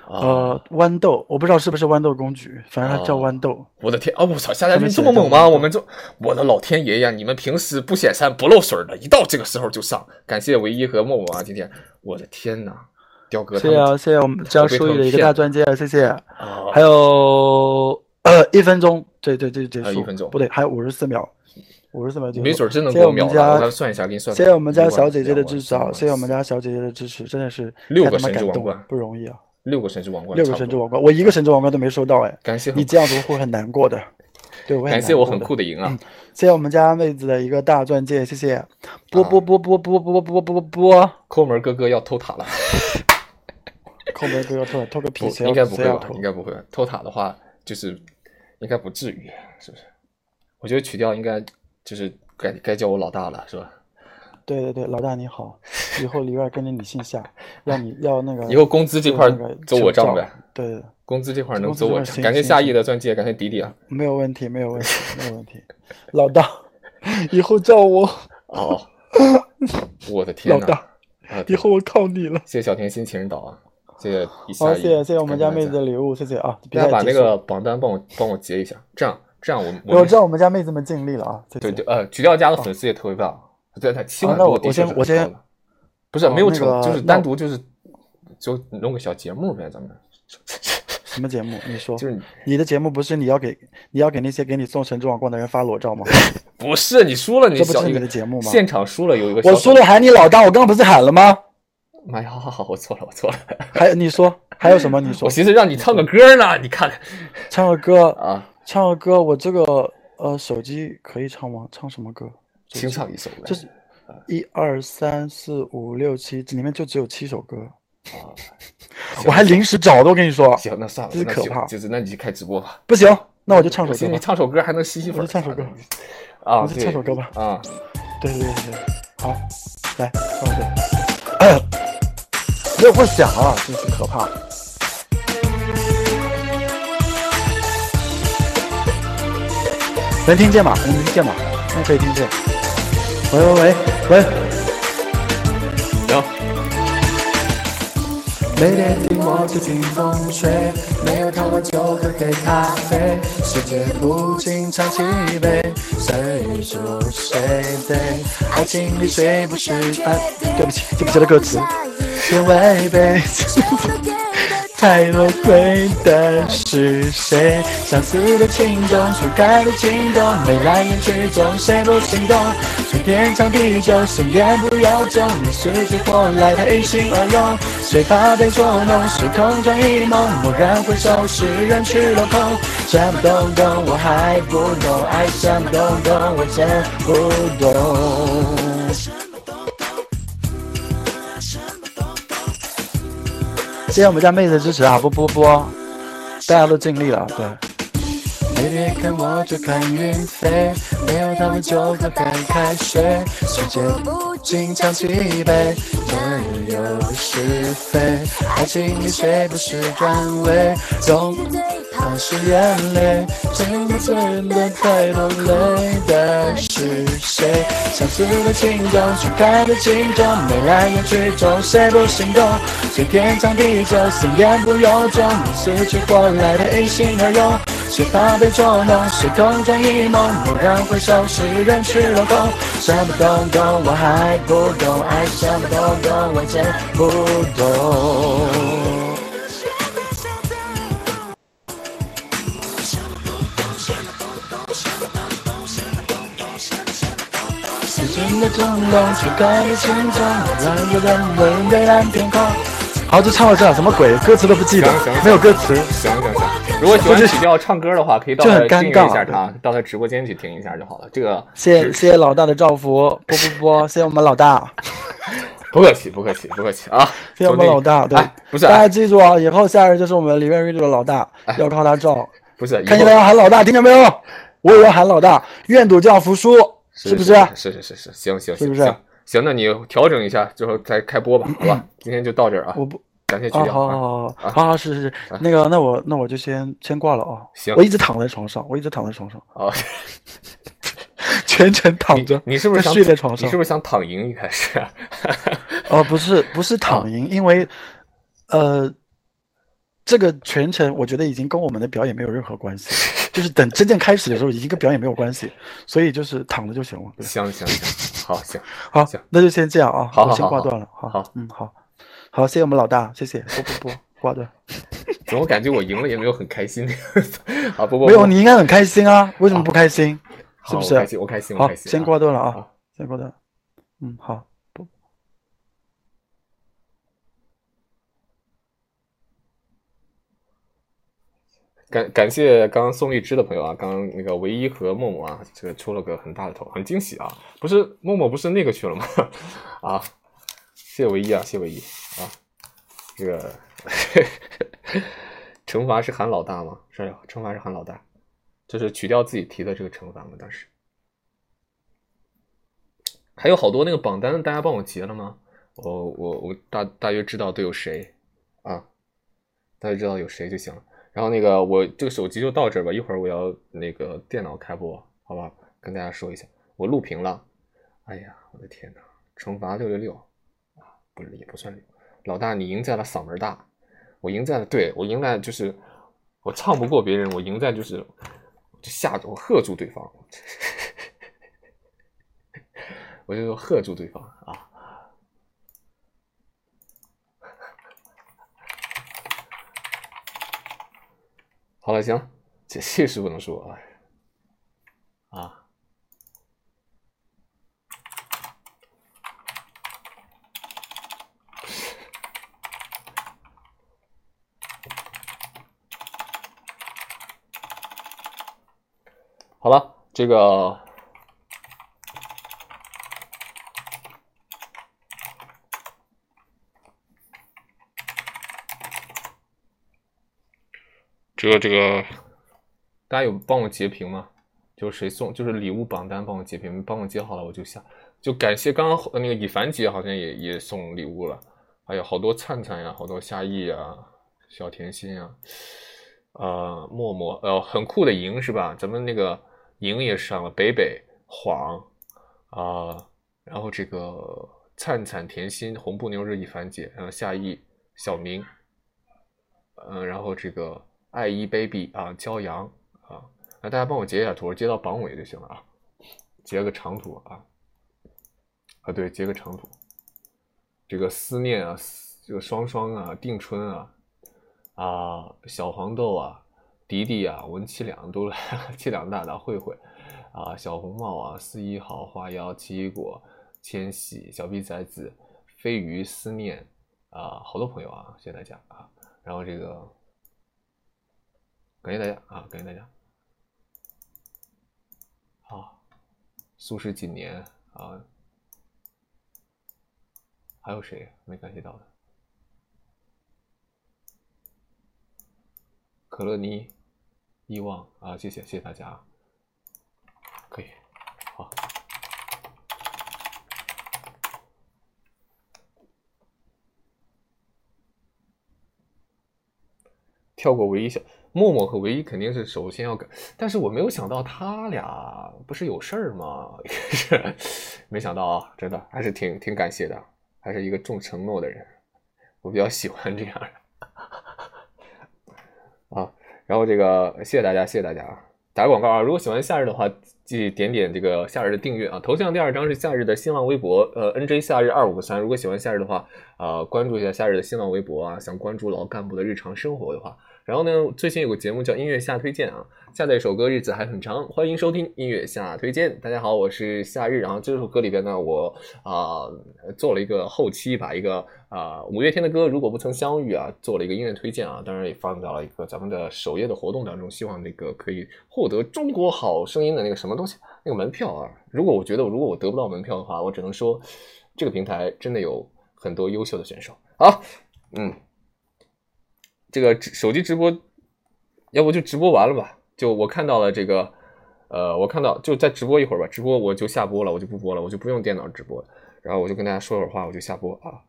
S1: 啊，
S2: 呃，豌豆，我不知道是不是豌豆公主，反正它叫
S1: 哦
S2: 豌豆。
S1: 我的天啊！我操，夏家军这么猛吗？我们这我的老天爷呀！你们平时不显山不漏水的，一到这个时候就上。感谢唯一和默默啊，今天我的天呐，雕哥
S2: 谢谢啊，谢谢我们家
S1: 被他们
S2: 舒怡的一个
S1: 骗
S2: 大钻戒，谢谢。
S1: 啊
S2: 还有呃一分钟，对对对，结束。
S1: 还有一分钟
S2: 不对，还有五十四秒，五十四秒结束。
S1: 没准真能
S2: 谢谢我们
S1: 过秒了，我算一下，给你算。
S2: 谢谢我们家小姐姐的支持啊！谢谢我们家小姐姐的支持，真的是
S1: 六个神之王冠
S2: 了，不容易啊！
S1: 六个神之王冠，
S2: 六个神之王冠，我一个神之王冠都没收到哎，
S1: 感谢
S2: 你这样子会很难过的。对，我会
S1: 感谢我很酷的赢啊！
S2: 谢谢我们家妹子的一个大钻戒，谢谢。波
S1: 啊
S2: 波波波波波波波波波，
S1: 抠门哥哥要偷塔了，
S2: 抠门哥哥偷偷个屁，
S1: 不
S2: 谁要
S1: 应该不会吧？应？该不会。偷塔的话，就是应该不至于，是不是？我觉得取掉应该就是该该叫我老大了，是吧？
S2: 对对对，老大你好，以后里边跟着你姓夏，让你要那个
S1: 以后工资这块
S2: 那个
S1: 走我账呗，
S2: 对，
S1: 工资这块能走我账。感谢夏意的钻戒，感谢迪迪啊！
S2: 没有问题，没有问题，没有问题。老大，以后叫我
S1: 哦，我的天呐！
S2: 老大，
S1: 啊
S2: 以后我靠你了。
S1: 谢谢小甜心情人岛啊，谢谢
S2: 好，谢谢谢谢我们家妹子的礼物，谢谢啊！比
S1: 大家把那个榜单帮我帮我截一下，这样这样我们
S2: 我知道我们家妹子们尽力了啊，谢谢
S1: 对对呃，曲调家的粉丝也特别棒，对对，七万
S2: 那我我先我先
S1: 不是
S2: 哦
S1: 没有成，
S2: 那个
S1: 就是单独就是就弄个小节目呗，咱们
S2: 什么节目？你说，
S1: 就是
S2: 你的节目不是你要给你要给那些给你送神之王冠的人发裸照吗？
S1: 不是你输了，你
S2: 这不是你的节目吗
S1: 现场输了有一个
S2: 我输了喊你老大，我刚刚不是喊了吗？
S1: 妈呀，好好好，我错了，我错了，
S2: 还有你说还有什么？你说
S1: 我寻思让你唱个歌呢，你看看
S2: 唱个歌，
S1: 啊，
S2: 唱个歌，我这个呃手机可以唱吗？唱什么歌？
S1: 清唱一首呗，
S2: 就是一二三四五六七，这里面就只有七首歌，啊 我还临时找的，我跟你说，
S1: 行，那算了，
S2: 真是可怕
S1: 就是那你就开直播吧，
S2: 不行，那我就唱首歌
S1: 你唱首歌还能吸吸粉儿，
S2: 我就唱首歌
S1: 啊，
S2: 我就
S1: 对
S2: 唱首歌吧
S1: 啊，
S2: 对对对对，好，来唱首歌，没有过响啊，真是可怕。能听见吗？能听见吗？那可以听见。喂喂喂喂。
S1: 行。
S2: 每天听我吹听风吹，没有糖我就喝黑咖啡。世界不经常起杯，谁输谁对？爱情里谁不是爱？对不起，记不起来歌词。太多亏的是谁？相似的情种，初开的情动，眉来眼去中，谁不心动？说天长地久，心言不由衷。你死去活来，他一心二用，谁怕被捉弄？是空中一梦，蓦然回首，是人去楼空。什么东东我还不懂，爱什么东东我真不懂。谢谢我们家妹子的支持啊！不不不，大家都尽力了，对。每天看我就看云飞，没有他们就喝白开水。世界不经常起杯，人有是非，爱情里谁不是专为？总怕是眼泪，怎么醉了太多泪的是谁？相似的情种，初开的情种，眉来眼去中，谁不心动？谁天长地久，心言不由衷，你死去活来的一心二用。谁怕被捉弄？是空中一梦，蓦然回首，是人去楼空。什么东东我还不懂，爱什么东东我真不懂。的钟笼，去开的心中，让有人问蔚蓝天空。好，就唱到这儿，什么鬼？歌词都不记得没有歌词。
S1: 行行行，如果喜欢曲调唱歌的话，可以到他订阅一下他，到他直播间去听一下就好了。这个
S2: 谢谢谢谢老大的照拂，不不不，谢 谢我们老大，
S1: 不客气，不客气，不客气啊！
S2: 谢谢我们老大。对
S1: 哎，不是
S2: 大家
S1: 哎
S2: 记住啊，以后下人就是我们里面 radio 的老大，要靠他照。
S1: 不是，
S2: 看见没有？喊老大，听见没有？我也要喊老大，愿赌将服输，
S1: 是
S2: 不是？
S1: 是是是是，行行
S2: 是不是
S1: 行行，那你调整一下之后再开播吧，好吧？今天就到这儿啊，
S2: 我不
S1: 感谢曲
S2: 啊，
S1: 调啊。
S2: 好好好
S1: 啊
S2: 好好，是是是，那个，那我那我就先先挂了啊。
S1: 行
S2: 我一直躺在床上，我一直躺在床上，
S1: 啊，
S2: 全程躺着。
S1: 你是不是想
S2: 睡在床上
S1: 你是不是想躺赢一开始？
S2: 哦，不是不是
S1: 啊
S2: 躺赢，因为呃，这个全程我觉得已经跟我们的表演没有任何关系，就是等真正开始的时候已经跟表演没有关系，所以就是躺着就行了。
S1: 行行行，好行，
S2: 好
S1: 行，
S2: 那就先这样啊，我先
S1: 好好好好
S2: 挂断了。好，
S1: 好
S2: 嗯，好，好，谢谢我们老大，谢谢，不不不，挂断。
S1: 怎么感觉我赢了也没有很开心？啊不不，
S2: 没有，你应该很开心啊，为什么不开心？是不是
S1: 好我开心，我开心，我
S2: 好，
S1: 开心。
S2: 先挂断了啊，先挂断。嗯，好，
S1: 感感谢刚刚送荔枝的朋友啊，刚刚那个唯一和默默啊，这个出了个很大的头，很惊喜啊！不是默默不是那个去了吗？啊，谢谢唯一啊，谢谢唯一啊，这个 惩罚是喊老大吗？是惩罚是喊老大，就是取掉自己提的这个惩罚吗？当时还有好多那个榜单，大家帮我截了吗？我我我大大约知道都有谁啊，大约知道有谁就行了。然后那个我这个手机就到这儿吧，一会儿我要那个电脑开播，好吧？跟大家说一下，我录屏了。哎呀，我的天呐，惩罚六六六啊，不是也不算六。老大，你赢在了嗓门大，我赢在了，对我赢在就是我唱不过别人，我赢在就是就吓着我喝住对方，我就喝住对方啊。好了，行，这这是不能说啊。啊，好了，这个这个这个，大家有帮我截屏吗？就是谁送，就是礼物榜单帮我截屏，帮我截好了我就下。就感谢刚刚那个以凡姐好像也也送礼物了，还有好多灿灿呀，好多夏意呀，小甜心呀，呃默默呃很酷的莹是吧？咱们那个莹也上了，北北晃啊、然后这个灿灿甜心红布牛日一凡姐，然后夏意小明，嗯、然后这个爱一 baby 啊，骄阳啊，那大家帮我截一下图，截到榜尾就行了啊，截个长图啊，啊对，截个长图，这个思念啊，这个双双啊，定春啊，啊小黄豆啊，迪迪啊，文七两都来了，七两大大慧慧啊，小红帽啊，四一好花妖奇异果，千玺小逼崽子，飞鱼思念啊，好多朋友啊，谢谢大家啊，然后这个。感谢大家啊，感谢大家。好，苏轼几年啊？还有谁没感谢到的？可乐妮、遗忘啊，谢谢谢谢大家，可以，好。跳过唯一小默默和唯一肯定是首先要改，但是我没有想到他俩不是有事儿吗？是没想到啊，真的还是挺挺感谢的，还是一个重承诺的人，我比较喜欢这样的 啊。然后这个谢谢大家，谢谢大家啊！打个广告啊，如果喜欢夏日的话，记点点这个夏日的订阅啊。头像第二张是夏日的新浪微博，呃，NJ 夏日二五三。如果喜欢夏日的话，呃，关注一下夏日的新浪微博啊。想关注老干部的日常生活的话。然后呢，最近有个节目叫音乐下推荐啊，下载一首歌，日子还很长，欢迎收听音乐下推荐。大家好，我是夏日。然后这首歌里边呢，我啊、做了一个后期，把一个啊、五月天的歌《如果不曾相遇》啊做了一个音乐推荐啊，当然也放到了一个咱们的首页的活动当中，希望那个可以获得中国好声音的那个什么东西，那个门票啊。如果我觉得如果我得不到门票的话，我只能说这个平台真的有很多优秀的选手。好，嗯。这个手机直播要不就直播完了吧？就我看到了这个，呃，我看到就再直播一会儿吧，直播我就下播了，我就不播了，我就不用电脑直播，然后我就跟大家说会儿话，我就下播啊。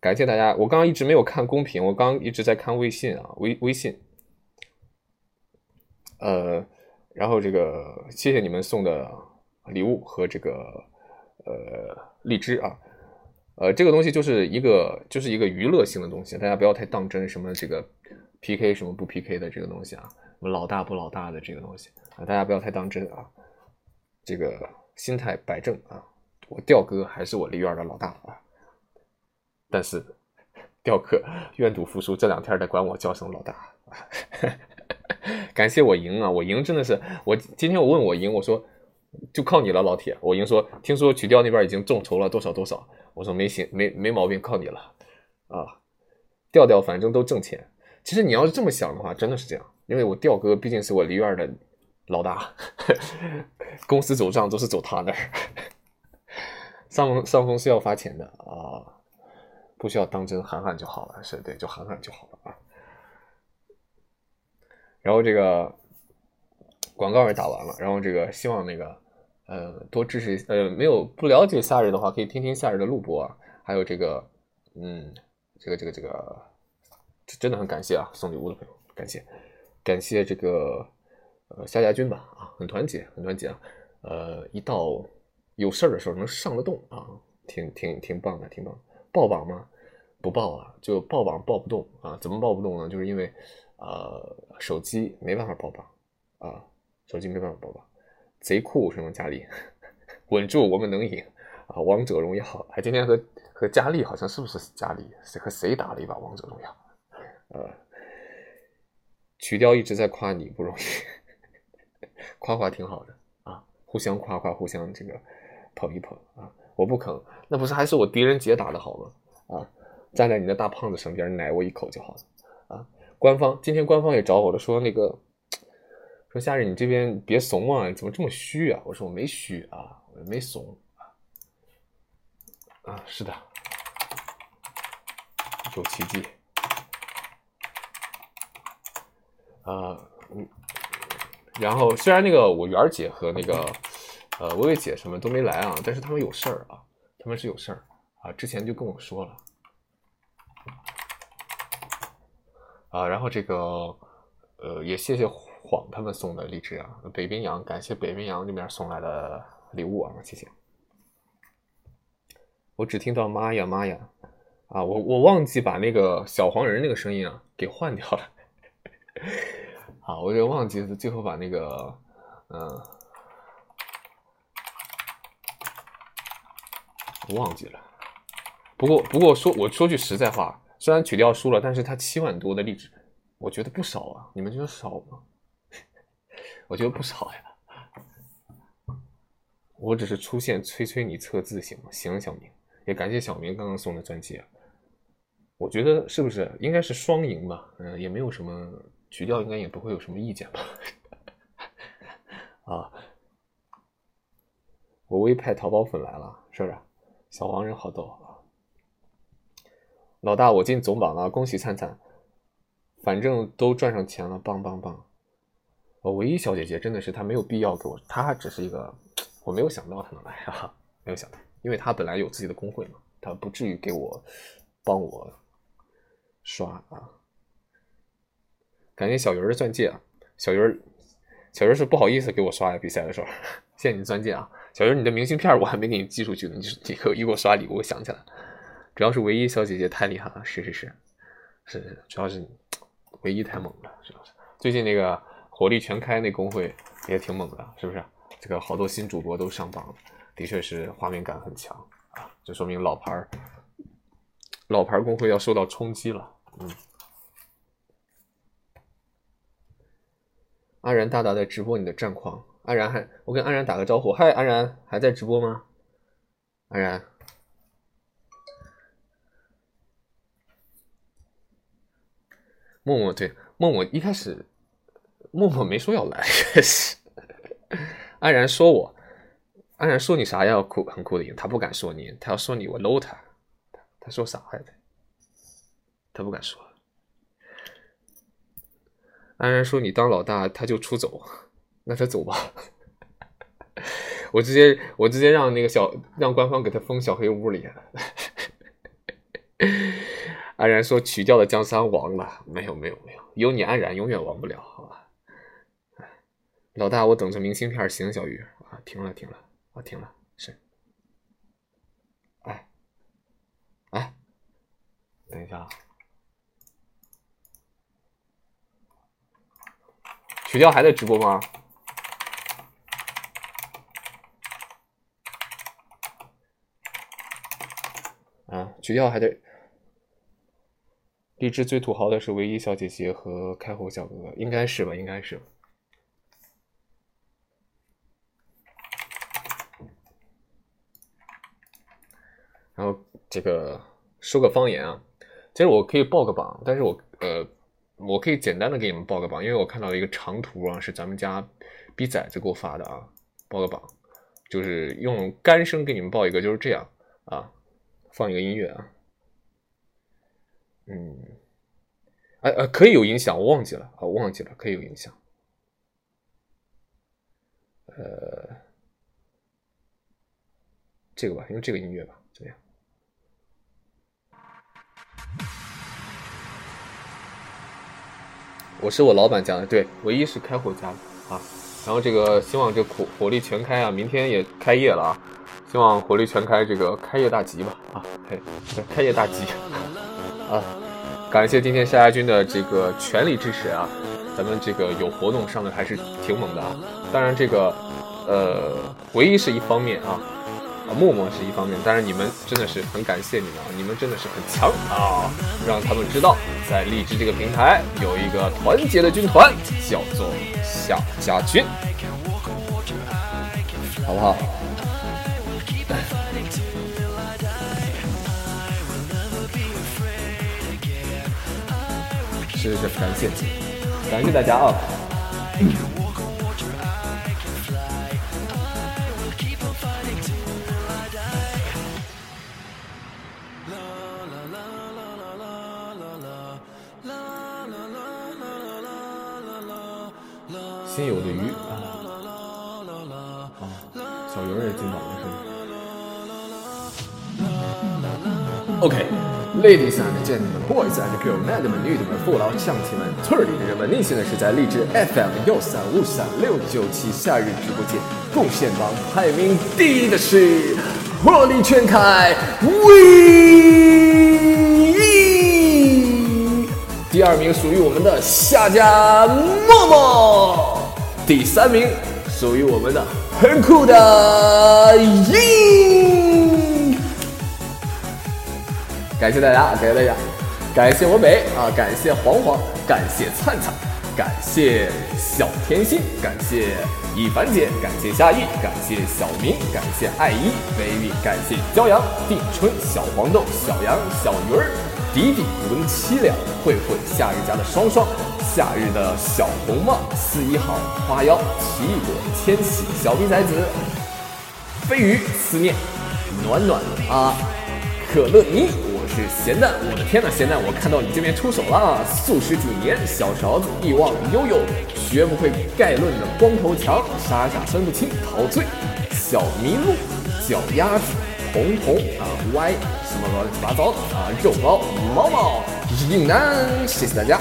S1: 感谢大家，我刚刚一直没有看公屏，我刚刚一直在看微信啊，微微信。呃，然后这个谢谢你们送的礼物和这个呃荔枝啊，呃，这个东西就是一个就是一个娱乐性的东西，大家不要太当真，什么这个 PK 什么不 PK 的这个东西啊，什么老大不老大的这个东西啊，大家不要太当真啊，这个心态摆正啊，我调哥还是我梨园的老大啊。但是，雕刻愿赌服输，这两天得管我叫声老大。感谢我赢啊！我赢真的是我今天我问我赢，我说就靠你了，老铁。我赢说，听说曲调那边已经众筹了多少多少，我说没行没没毛病，靠你了啊！调调反正都挣钱。其实你要是这么想的话，真的是这样，因为我调哥毕竟是我梨园的老大，公司走账都是走他那儿。上上峰是要发钱的啊。不需要当真，喊喊就好了，是对，就喊喊就好了啊。然后这个广告也打完了，然后这个希望那个呃多支持呃没有不了解夏日的话，可以听听夏日的录播啊。还有这个嗯这个这个这个真的很感谢啊，送礼物的朋友，感谢感谢这个呃夏家军吧啊，很团结很团结啊，呃一到有事儿的时候能上得动啊，挺挺挺棒的，挺棒。爆榜吗？不报啊，就爆榜报不动啊？怎么报不动呢？就是因为，呃，手机没办法爆榜啊，手机没办法爆榜，贼酷是吗？佳丽，稳住，我们能赢啊！王者荣耀，还今天和和佳丽好像是不是佳丽？是和谁打了一把王者荣耀？呃，曲调一直在夸你不容易，夸夸挺好的啊，互相夸夸，互相这个捧一捧啊！我不坑，那不是还是我狄仁杰打的好吗？啊！站在你的大胖子身边，奶我一口就好了啊！官方今天官方也找我了，说那个说夏日你这边别怂啊，怎么这么虚啊？我说我没虚啊，我没怂啊！啊，是的，有奇迹啊！嗯，然后虽然那个我媛姐和那个呃薇薇姐什么都没来啊，但是他们有事儿啊，他们是有事儿啊，之前就跟我说了。啊，然后这个，呃，也谢谢晃他们送的荔枝啊，北冰洋，感谢北冰洋那边送来的礼物啊，谢谢。我只听到妈呀妈呀，啊，我我忘记把那个小黄人那个声音啊给换掉了，啊，我就忘记最后把那个，嗯，忘记了。不过不过说我说句实在话。虽然曲调输了，但是他七万多的荔枝，我觉得不少啊。你们觉得少吗？我觉得不少呀。我只是出现催催你测字行吗？行，小明也感谢小明刚刚送的钻戒。我觉得是不是应该是双赢吧？嗯，也没有什么曲调，应该也不会有什么意见吧？啊，我微派淘宝粉来了，是不是？小黄人好逗啊。老大，我进总榜了，恭喜灿灿！反正都赚上钱了，棒棒棒！我唯一小姐姐真的是她没有必要给我，她只是一个我没有想到她能来啊，没有想到，因为她本来有自己的工会嘛，她不至于给我帮我刷啊。感谢小鱼儿的钻戒啊，小鱼儿，小鱼儿是不好意思给我刷呀，比赛的时候，谢谢你的钻戒啊，小鱼儿，你的明信片我还没给你寄出去呢，你你给我一给我刷礼物，我想起来。主要是唯一小姐姐太厉害了，是是是是，是主要是 唯一太猛了，主要是最近那个火力全开那工会也挺猛的，是不是？这个好多新主播都上榜了，的确是画面感很强啊，就说明老牌儿老牌儿工会要受到冲击了。嗯，安然大大在直播你的战况，安然还我跟安然打个招呼，嗨，安然还在直播吗？安然。默默对默默一开始，默默没说要来，安然说我，安然说你啥要酷很酷的赢，他不敢说你，他要说你我搂他，他说啥来着？他不敢说。安然说你当老大他就出走，那他走吧。我直接我直接让那个小让官方给他封小黑屋里。安然说取掉的江山亡了，没有没有没有，有你安然永远亡不了，好吧？老大，我等着明信片，行，小鱼啊，停了停了啊，停了，是。哎哎，等一下啊，取掉还在直播吗？啊，曲调还得。荔枝最土豪的是唯一小姐姐和开火小哥哥，应该是吧？应该是后这个说个方言啊，其实我可以报个榜，但是我呃，我可以简单的给你们报个榜，因为我看到了一个长图啊，是咱们家逼崽子给我发的啊，报个榜，就是用干声给你们报一个，就是这样啊，放一个音乐啊。嗯，哎呃，可以有影响，我忘记了啊，我忘记了，可以有影响。呃，这个吧，用这个音乐吧，我是我老板家的，对，唯一是开火家的啊。然后这个希望这火火力全开啊，明天也开业了啊，希望火力全开，这个开业大吉吧啊，开开业大吉。啊，感谢今天夏亚军的这个全力支持啊！咱们这个有活动上的还是挺猛的啊。当然这个，呃，唯一是一方面啊，啊，默默是一方面。当然你们真的是很感谢你们啊，你们真的是很强啊，让他们知道在荔枝这个平台有一个团结的军团，叫做夏家军，好不好？是是，感谢，感谢大家啊！心？OK。Ladies and gentlemen, boys and girls, madam 女的们、父老乡亲们、村里的人们，您现在是在荔枝 FM 幺三五三六九七夏日直播间，贡献榜排名第一的是火力全开，唯一。第二名属于我们的夏家默默，第三名属于我们的很酷的英。感谢大家，感谢大家，感谢我美啊，感谢黄黄，感谢灿灿，感谢小甜心，感谢一凡姐，感谢夏意，感谢小明，感谢爱一 baby，感谢骄阳、定春、小黄豆、小杨、小鱼儿、迪迪、文凄凉、慧慧、夏日家的双双、夏日的小红帽、四一号、花妖、奇异果、千玺、小逼崽子、飞鱼、思念、暖暖啊、可乐你我。是咸蛋，我的天呐，咸蛋，我看到你这边出手了，素食几年，小勺子，一望悠悠，学不会概论的光头强，傻傻分不清陶醉，小麋鹿，脚丫子，红红啊歪，什么乱七八糟的啊，肉包，毛毛，硬男，谢谢大家。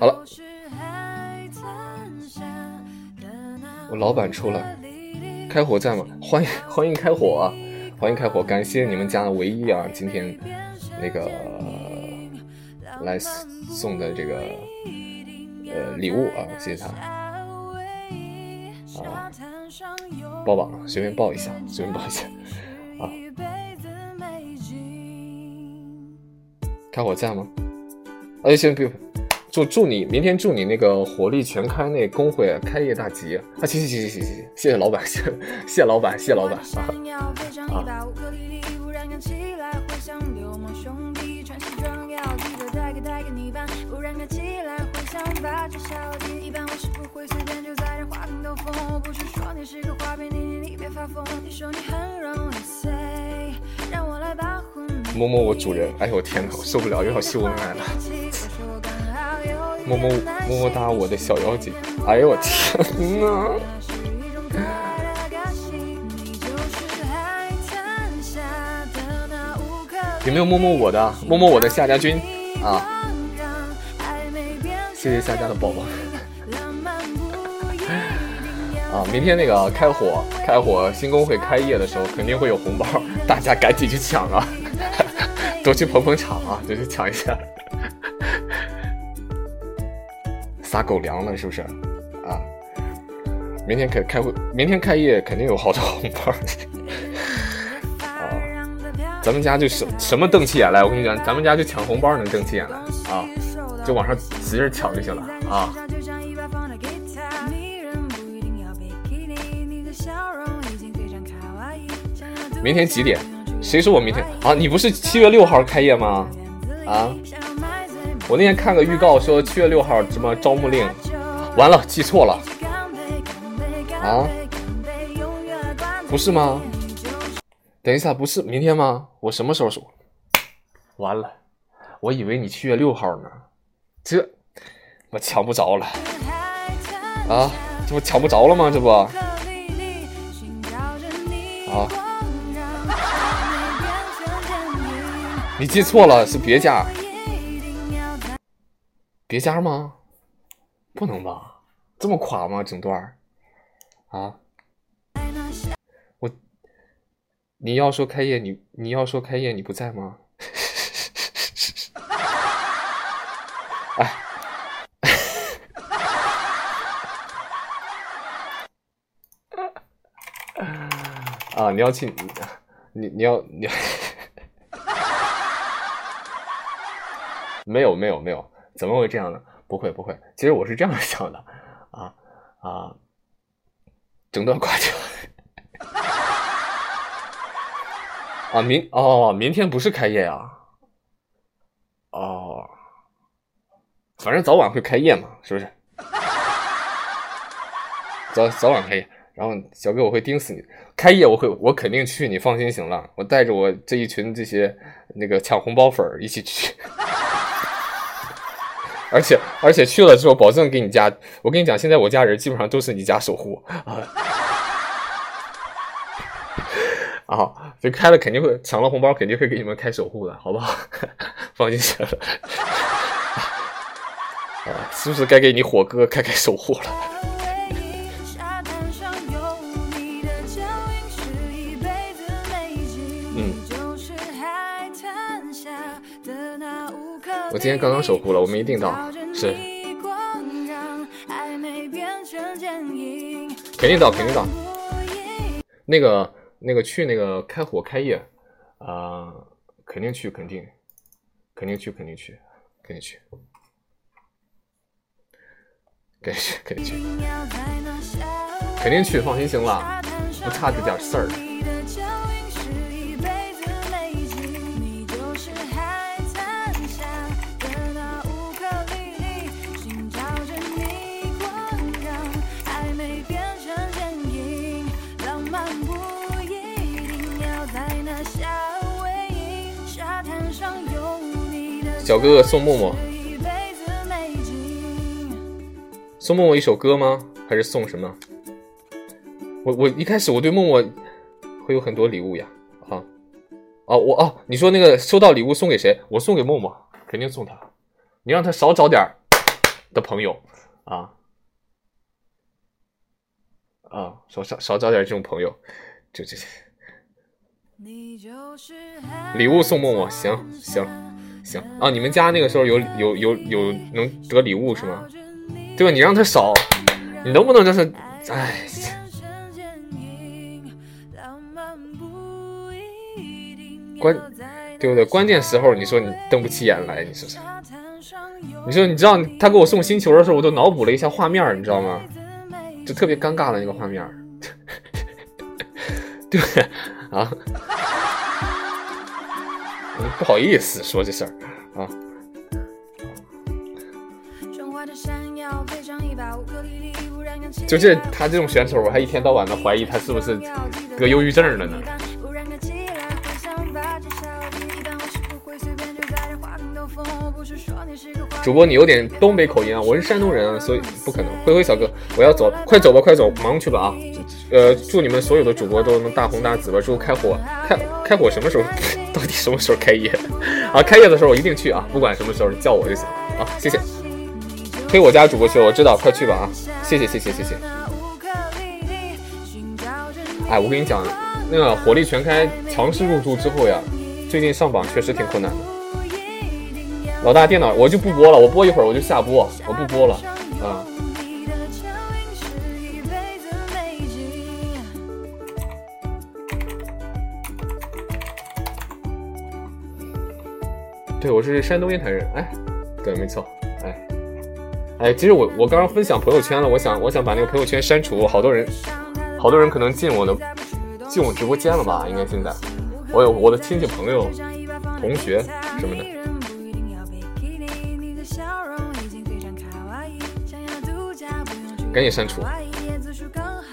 S1: 好了，我老板出来，开火在吗？欢迎 欢迎开火啊！欢迎开火！感谢你们家的唯一啊，今天那个来送的这个呃礼物啊，谢谢他啊！抱榜随便抱一下，随便抱一下啊！开火在吗？哎，先不用。祝祝你明天祝你那个火力全开，那工会开业大吉啊！行行行行行行，谢谢老板，谢谢谢老板，谢谢老板啊啊！
S4: 看起来会像流氓兄弟，穿西装要记得带个带个泥巴，不然看起来会像八九小弟。一般我是不会随便就在这花瓶兜风，我不是说你是个花瓶，你你你别发疯。你说你很容易碎，让我来保护你。
S1: 摸摸我主人，哎呦我天哪，我受不了，又要秀恩爱了。么么么么哒，我的小妖精！哎呦我天哪！有没有摸摸我的？摸摸我的夏家军啊！谢谢夏家的宝宝。啊，明天那个开火开火新工会开业的时候，肯定会有红包，大家赶紧去抢啊！多去捧捧场啊，多去抢一下。撒狗粮了是不是？啊，明天开开会，明天开业肯定有好多红包。啊，咱们家就什什么瞪起眼来，我跟你讲，咱们家就抢红包能瞪起眼来啊，就往上使劲抢就行了啊。明天几点？谁说我明天啊？你不是七月六号开业吗？啊？我那天看个预告说七月六号什么招募令，完了记错了啊？不是吗？等一下，不是明天吗？我什么时候说？完了，我以为你七月六号呢，这我抢不着了啊？这不抢不着了吗？这不啊？你记错了，是别家。叠加吗？不能吧？这么垮吗？整段啊？我，你要说开业，你你要说开业，你不在吗？哎，啊！你要去，你你要你，没有没有没有。怎么会这样呢？不会不会，其实我是这样 想的，啊啊，整段挂掉。啊明哦明天不是开业呀，哦，反正早晚会开业嘛，是不是？早早晚开业，然后小哥我会盯死你，开业我会我肯定去，你放心行了，我带着我这一群这些那个抢红包粉一起去。而且而且去了之后，保证给你家。我跟你讲，现在我家人基本上都是你家守护啊。啊，就开了肯定会抢了红包，肯定会给你们开守护的，好不好？放心去了。啊，是不是该给你火哥开开守护了？我今天刚刚守护了，我们一定到，是，肯定到，肯定到。那个，那个去那个开火开业，啊，肯定去，肯定，肯定去，肯定去，肯定去，肯定去，肯定去，肯定去，放心行了，不差这点事儿。小哥哥送默默，送默默一首歌吗？还是送什么？我我一开始我对默默会有很多礼物呀，啊，哦我哦，你说那个收到礼物送给谁？我送给默默，肯定送他。你让他少找点的朋友啊啊，少少少找点这种朋友，就这些。礼物送默默，行行。行啊，你们家那个时候有有有有能得礼物是吗？对吧？你让他少，你能不能就是，哎，关对不对？关键时候你说你瞪不起眼来，你说是？你说你知道他给我送星球的时候，我都脑补了一下画面，你知道吗？就特别尴尬的那个画面，对啊。不好意思说这事儿啊。就这他这种选手，我还一天到晚的怀疑他是不是得忧郁症了呢。主播，你有点东北口音啊！我是山东人啊，所以不可能。灰灰小哥，我要走，快走吧，快走，忙去吧啊！呃，祝你们所有的主播都能大红大紫吧！祝开火，开开火什么时候？到底什么时候开业？啊，开业的时候我一定去啊！不管什么时候叫我就行啊！谢谢。推我家主播去了，我知道，快去吧啊！谢谢谢谢谢谢。哎，我跟你讲，那个火力全开强势入驻之后呀，最近上榜确实挺困难的。老大电脑我就不播了，我播一会儿我就下播，我不播了啊。对，我是山东烟台人，哎，对，没错，哎，哎，其实我我刚刚分享朋友圈了，我想我想把那个朋友圈删除，好多人，好多人可能进我的进我直播间了吧？应该现在，我有我的亲戚朋友、同学什么的，赶紧删除，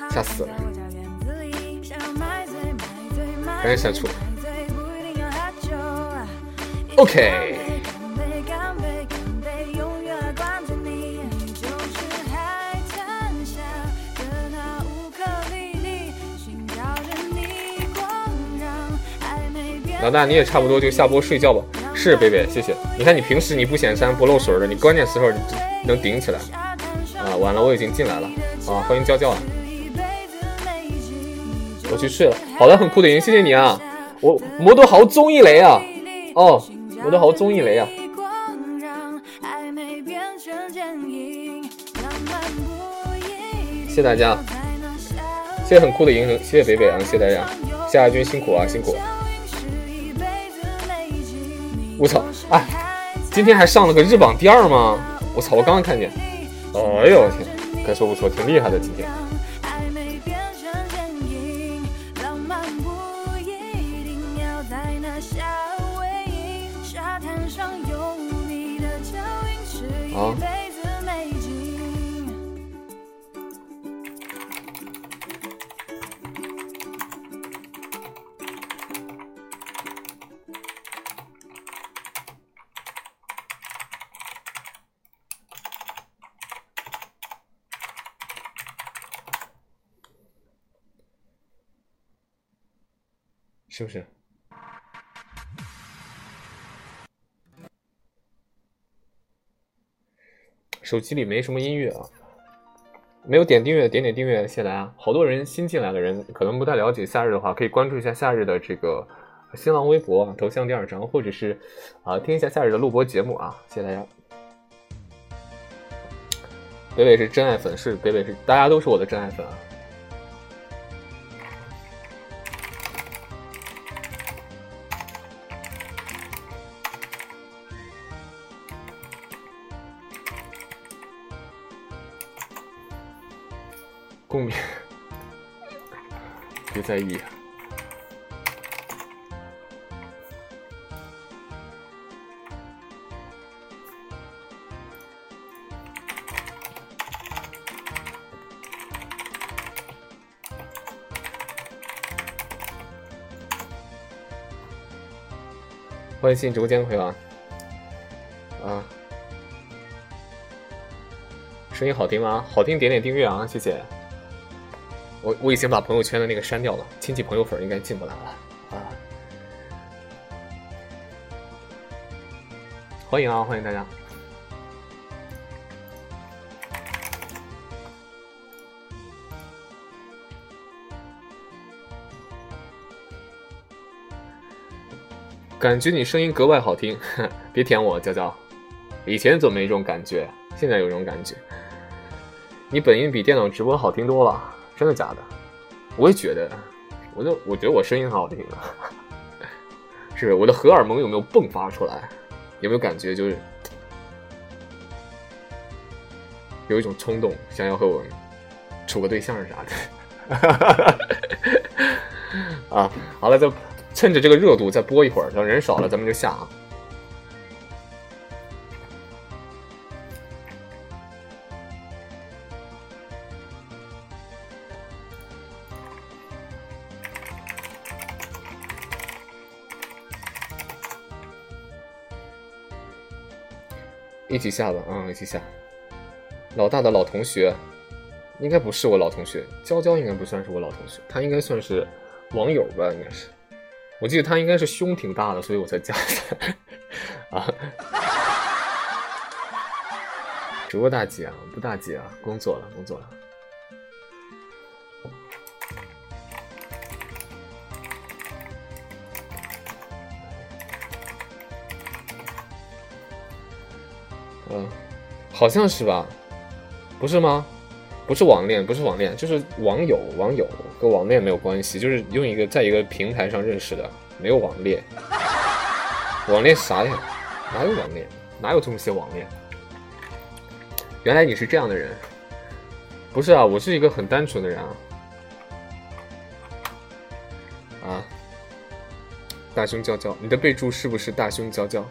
S1: 吓死了，赶紧删除。OK。老大，你也差不多就下播睡觉吧。是贝贝，谢谢。你看你平时你不显山不露水的，你关键时候能顶起来。啊，完了，我已经进来了。啊，欢迎娇娇啊。我去睡了。好的，很酷的音，谢谢你啊。我摩托豪综艺雷啊。哦，我都好综艺雷啊。谢谢大家。谢谢很酷的银河，谢谢北北啊，谢谢大家。夏亚军辛苦啊，辛苦。我操！哎，今天还上了个日榜第二吗？我操！我刚刚看见。哎呦我天，该说不说，挺厉害的今天。是不是？手机里没什么音乐啊，没有点订阅的，点点订阅，谢谢大家！好多人新进来的人可能不太了解夏日的话，可以关注一下夏日的这个新浪微博头像第二张，或者是啊听一下夏日的录播节目啊，谢谢大家。北北是真爱粉，是北北是大家都是我的真爱粉啊。共鸣，别在意。欢迎新直播间的朋友啊！啊，声音好听吗？好听，点点订阅啊，谢谢。我我已经把朋友圈的那个删掉了，亲戚朋友粉应该进不来了啊！欢迎啊，欢迎大家！感觉你声音格外好听，别舔我，娇娇。以前怎么没这种感觉？现在有这种感觉。你本音比电脑直播好听多了。真的假的？我也觉得，我就我觉得我声音很好听啊，是我的荷尔蒙有没有迸发出来？有没有感觉就是有一种冲动，想要和我处个对象啥的？啊，好了，就趁着这个热度再播一会儿，等人少了咱们就下啊。一起下吧，啊、一起下。老大的老同学，应该不是我老同学，娇娇应该不算是我老同学，她应该算是网友吧，应该是。我记得他应该是胸挺大的，所以我才加的。啊，主播大姐啊，不大姐啊，工作了，工作了。嗯，好像是吧？不是吗？不是网恋，不是网恋，就是网友，网友跟网恋没有关系，就是用一个在一个平台上认识的，没有网恋。网恋啥呀？哪有网恋？哪有这么些网恋？原来你是这样的人。不是啊，我是一个很单纯的人啊。啊，大胸娇娇，你的备注是不是大胸娇娇？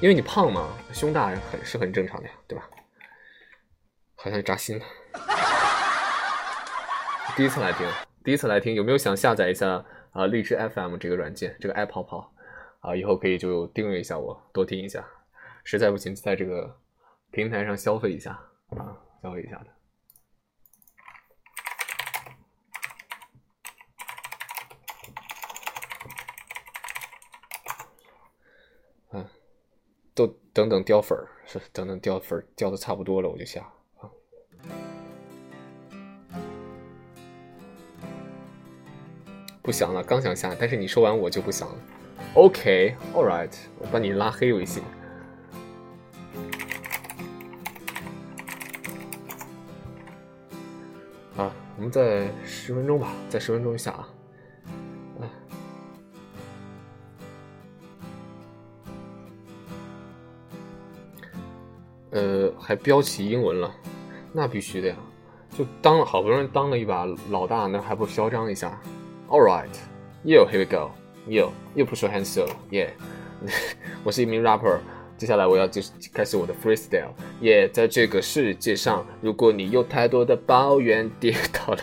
S1: 因为你胖嘛，胸大很是很正常的呀，对吧？好像扎心了。第一次来听，第一次来听，有没有想下载一下啊荔枝 FM 这个软件，这个 app 泡泡啊？以后可以就订阅一下我，多听一下。实在不行，在这个平台上消费一下啊，消费一下的。都等等掉粉儿，是等等掉粉儿掉的差不多了，我就下啊。不想了，刚想下，但是你说完我就不想了。OK，All、right，我把你拉黑微信。啊，我们再十分钟吧，再十分钟下。啊。呃，还标起英文了，那必须的呀！就当了好不容易当了一把老大，那还不嚣张一下？All right, yo, here we go, yo, you push your hands up, yeah。我是一名 rapper，接下来我要就是开始我的 freestyle。耶，在这个世界上，如果你有太多的抱怨，跌倒了，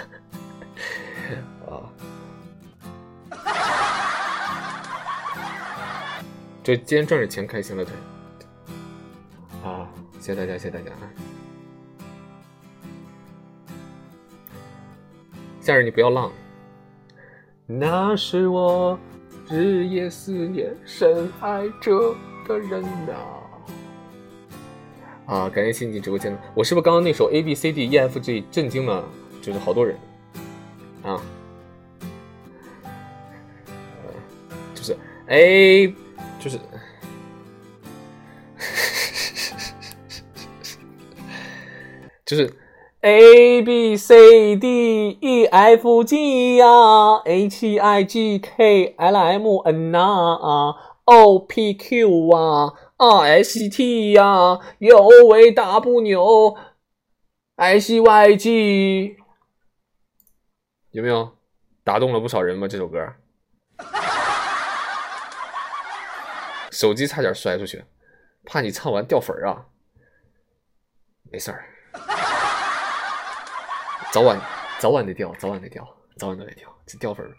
S1: 啊，就今天赚着钱开心了，对。谢谢大家，谢谢大家啊！夏日你不要浪，那是我日夜思念、深爱着的人呐、啊！感谢新进直播间的，我是不是刚刚那首 A B C D E F G 震惊了，就是好多人啊？就是 A，就是。就是 A B C D E F G 呀，H I J K L M N 啊，O P Q 啊，R S T 呀，U V W X Y G，有没有打动了不少人吗？这首歌，手机差点摔出去，怕你唱完掉粉儿啊，没事儿。早晚早晚得掉，早晚得掉，早晚都得掉，这掉粉儿。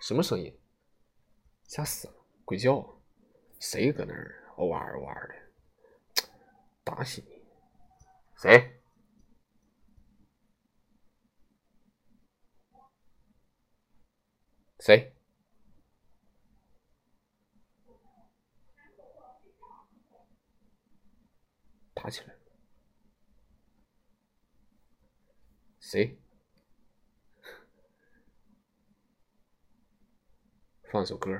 S1: 什么声音？吓死了！鬼叫！谁搁那儿嗷哇嗷哇的？打死你！谁？谁？打起来！谁？放首歌。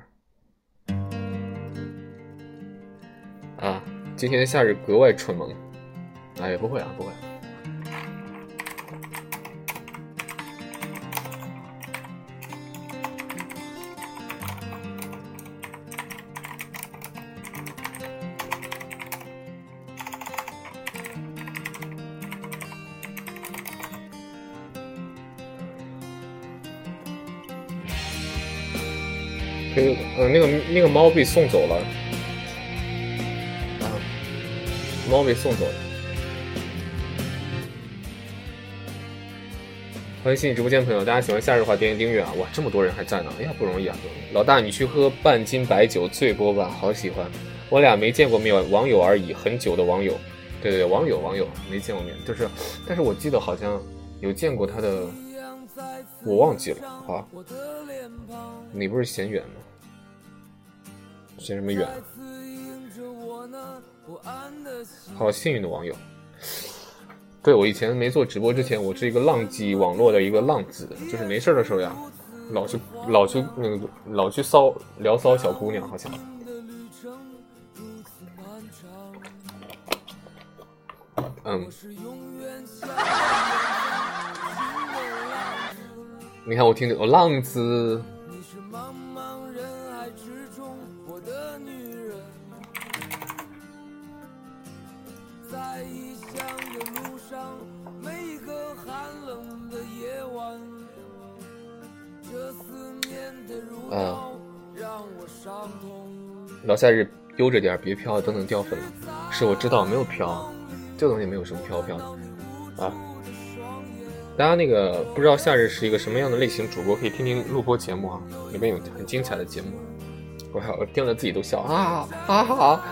S1: 啊，今天的夏日格外蠢萌。哎，不会啊，不会。以，呃，那个那个猫被送走了，啊，猫被送走了。欢迎新进直播间的朋友，大家喜欢夏日的话点点订阅啊！哇，这么多人还在呢，哎呀，不容易啊！老大，你去喝半斤白酒醉波吧，好喜欢。我俩没见过面，网友而已，很久的网友。对对对，网友网友没见过面，就是，但是我记得好像有见过他的，我忘记了啊。你不是嫌远吗？嫌什么远？好幸运的网友。对我以前没做直播之前，我是一个浪迹网络的一个浪子，就是没事的时候呀，老去老去那个老去骚聊骚小姑娘，好像。嗯，你看我听着，我浪子。啊，老夏日悠着点，别飘，等等掉粉了。是我知道没有飘，这东西没有什么飘飘的啊。大家那个不知道夏日是一个什么样的类型主播，可以听听录播节目啊，里面有很精彩的节目。我还我听了自己都笑啊啊啊！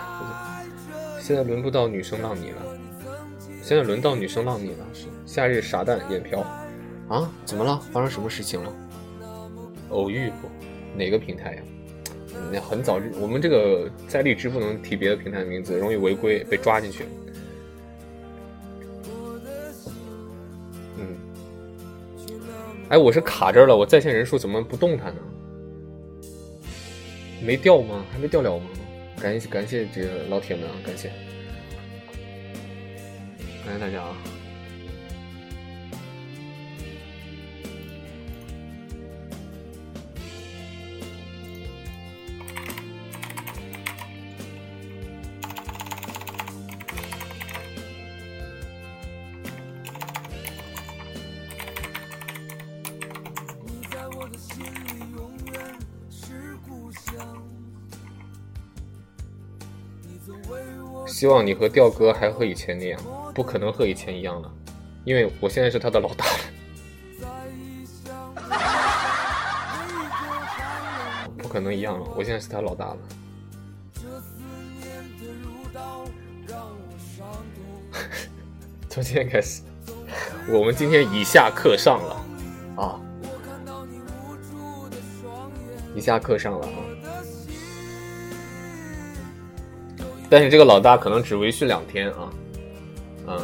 S1: 现在轮不到女生浪你了，现在轮到女生浪你了。是夏日傻蛋眼飘啊？怎么了？发生什么事情了？偶遇不？哪个平台呀？那很早，我们这个在荔枝不能提别的平台的名字，容易违规被抓进去。嗯，哎，我是卡这儿了，我在线人数怎么不动弹呢？没掉吗？还没掉了吗？感谢感谢这个老铁们啊，感谢，感谢大家啊。希望你和调哥还和以前那样，不可能和以前一样了，因为我现在是他的老大了。不可能一样了，我现在是他老大了。从今天开始，我们今天以下课上了啊，以下课上了啊。但是这个老大可能只维续两天啊，嗯。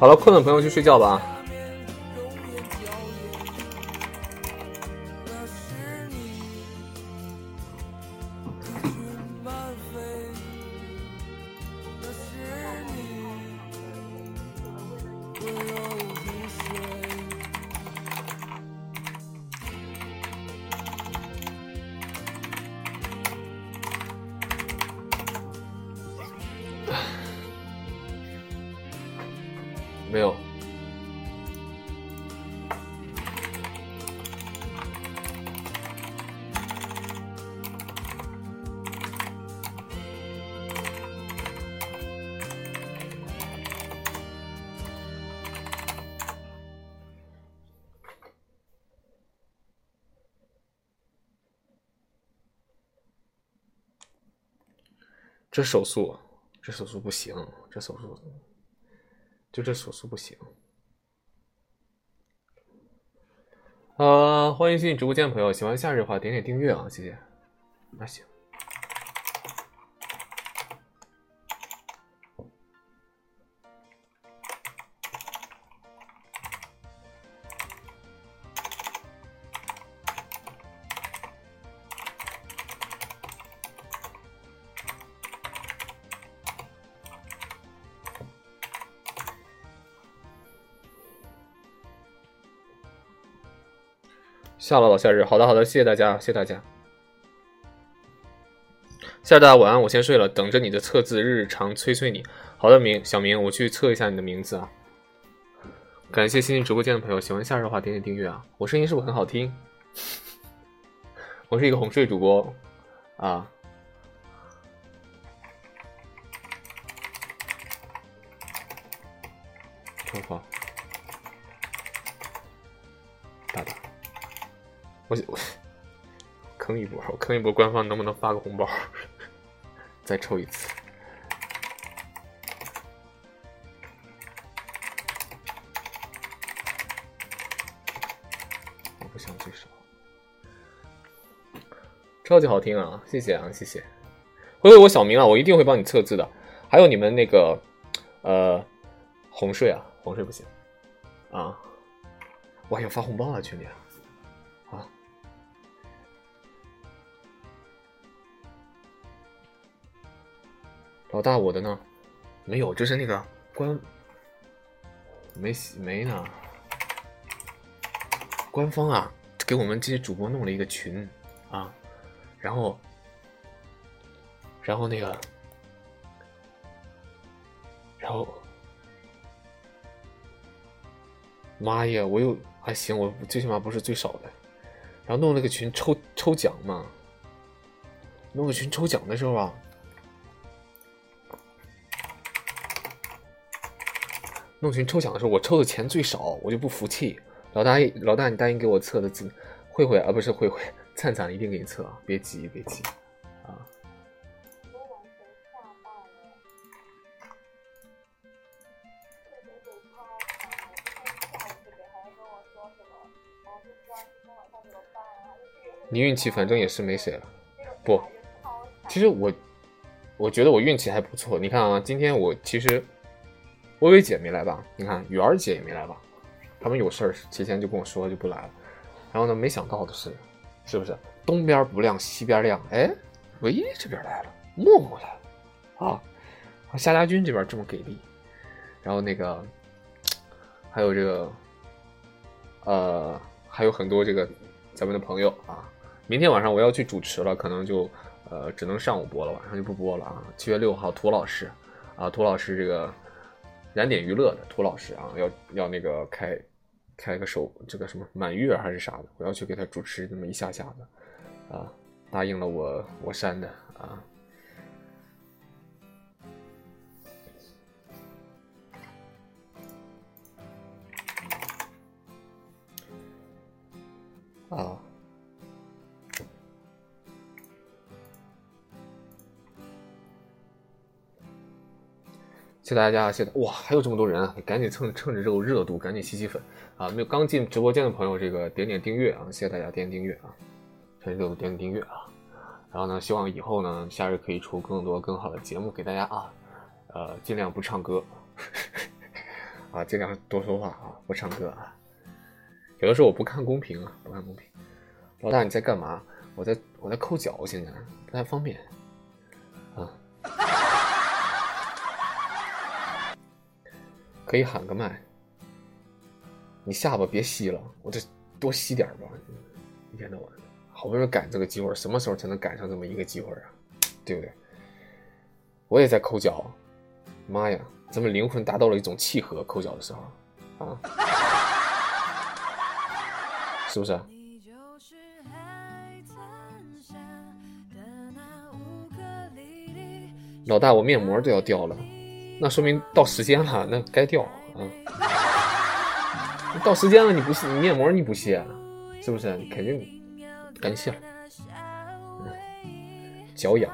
S1: 好了，困的朋友去睡觉吧。这手速，这手速不行，这手速。就这手速不行，呃，欢迎新进直播间的朋友，喜欢夏日的话点点订阅啊，谢谢。那行。夏老老夏日，好的好的，谢谢大家，谢谢大家。夏大晚安，我先睡了，等着你的测字日常催催你。好的，明小明，我去测一下你的名字啊。感谢新进直播间的朋友，喜欢夏日的话点点订阅啊。我声音是不是很好听？我是一个哄睡主播啊。超好，我我坑一波，我坑一波，官方能不能发个红包？再抽一次。我不想最少，超级好听啊！谢谢啊，谢谢。回回我小明啊，我一定会帮你测字的。还有你们那个呃红睡啊，红睡不行啊！我还要发红包啊，群里。老大，我的呢？没有，就是那个官没没呢。官方啊，给我们这些主播弄了一个群啊，然后，然后那个，然后，妈呀！我又还行，我最起码不是最少的。然后弄了个群抽抽奖嘛，弄个群抽奖的时候啊。弄群抽奖的时候，我抽的钱最少，我就不服气。老大，老大，你答应给我测的字，慧慧啊，不是慧慧，灿灿一定给你测，别急，别急，啊。你运气反正也是没谁了，不，其实我，我觉得我运气还不错。你看啊，今天我其实。微微姐没来吧？你看雨儿姐也没来吧？他们有事儿提前就跟我说就不来了。然后呢，没想到的是，是不是东边不亮西边亮？哎，唯一这边来了，默默来了啊！夏家军这边这么给力，然后那个还有这个呃，还有很多这个咱们的朋友啊。明天晚上我要去主持了，可能就呃只能上午播了，晚上就不播了啊。七月六号，涂老师啊，涂老师这个。燃点娱乐的涂老师啊，要要那个开开个首这个什么满月还是啥的，我要去给他主持那么一下下的啊，答应了我我删的啊啊。谢谢大家，谢谢哇，还有这么多人啊！赶紧趁趁着这个热度，赶紧吸吸粉啊！没有刚进直播间的朋友，这个点点订阅啊！谢谢大家点点订阅啊！趁热度点点订阅啊！然后呢，希望以后呢，夏日可以出更多更好的节目给大家啊！呃，尽量不唱歌 啊，尽量多说话啊，不唱歌啊！有的时候我不看公屏啊，不看公屏。老大你在干嘛？我在我在抠脚，现在不太方便可以喊个麦，你下巴别吸了，我这多吸点吧。一天到晚，好不容易赶这个机会，什么时候才能赶上这么一个机会啊？对不对？我也在抠脚，妈呀，咱们灵魂达到了一种契合，抠脚的时候啊，是不是？老大，我面膜都要掉了。那说明到时间了，那该掉啊！到时间了你不卸，你面膜你不卸，是不是？你肯定赶紧卸了。脚痒。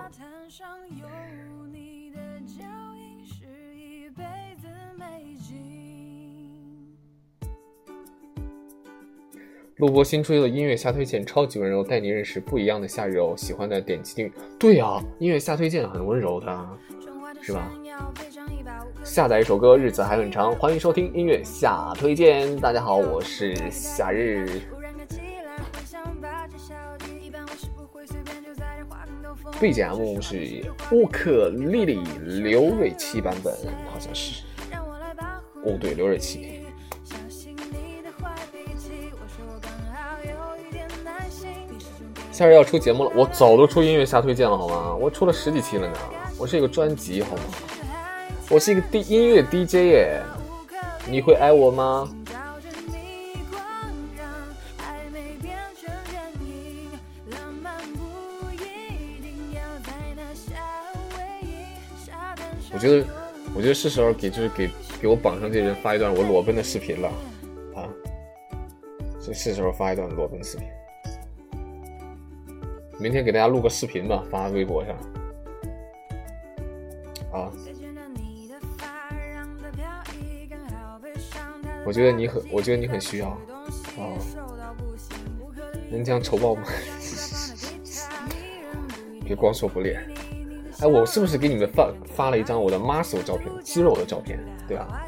S1: 录播新出的音乐下推荐超级温柔，带你认识不一样的夏日哦。喜欢的点击订阅。对呀、音乐下推荐很温柔的，是吧？下载一首歌，日子还很长。欢迎收听音乐下推荐。大家好，我是夏日。BGM 是乌克丽丽刘瑞琦版本，好像是。哦，对，刘瑞琦。夏日要出节目了，我早都出音乐下推荐了，好吗？我出了十几期了呢，我是一个专辑，好吗？我是一个 D 音乐 DJ 耶，你会爱我吗？我觉得，我觉得是时候给就是给给我榜上这些人发一段我裸奔的视频了，啊，这是时候发一段裸奔视频。明天给大家录个视频吧，发微博上。啊，我觉得你很，我觉得你很需要。哦，能这样丑爆吗？别光说不练。哎，我是不是给你们发发了一张我的 muscle 照片，肌肉的照片，对吧？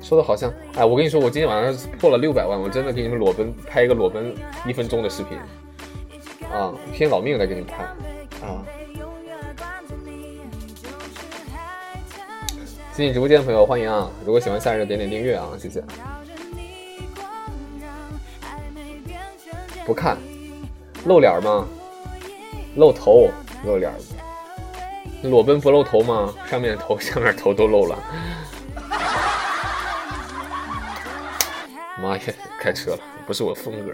S1: 说的好像，哎，我跟你说，我今天晚上破了六百万，我真的给你们裸奔拍一个裸奔一分钟的视频，啊，拼老命来给你们拍，进直播间的朋友欢迎啊！如果喜欢夏日的点点订阅啊，谢谢。不看，露脸吗？露头。露脸，裸奔不露头吗？上面头、下面头都露了。妈呀，开车了，不是我风格。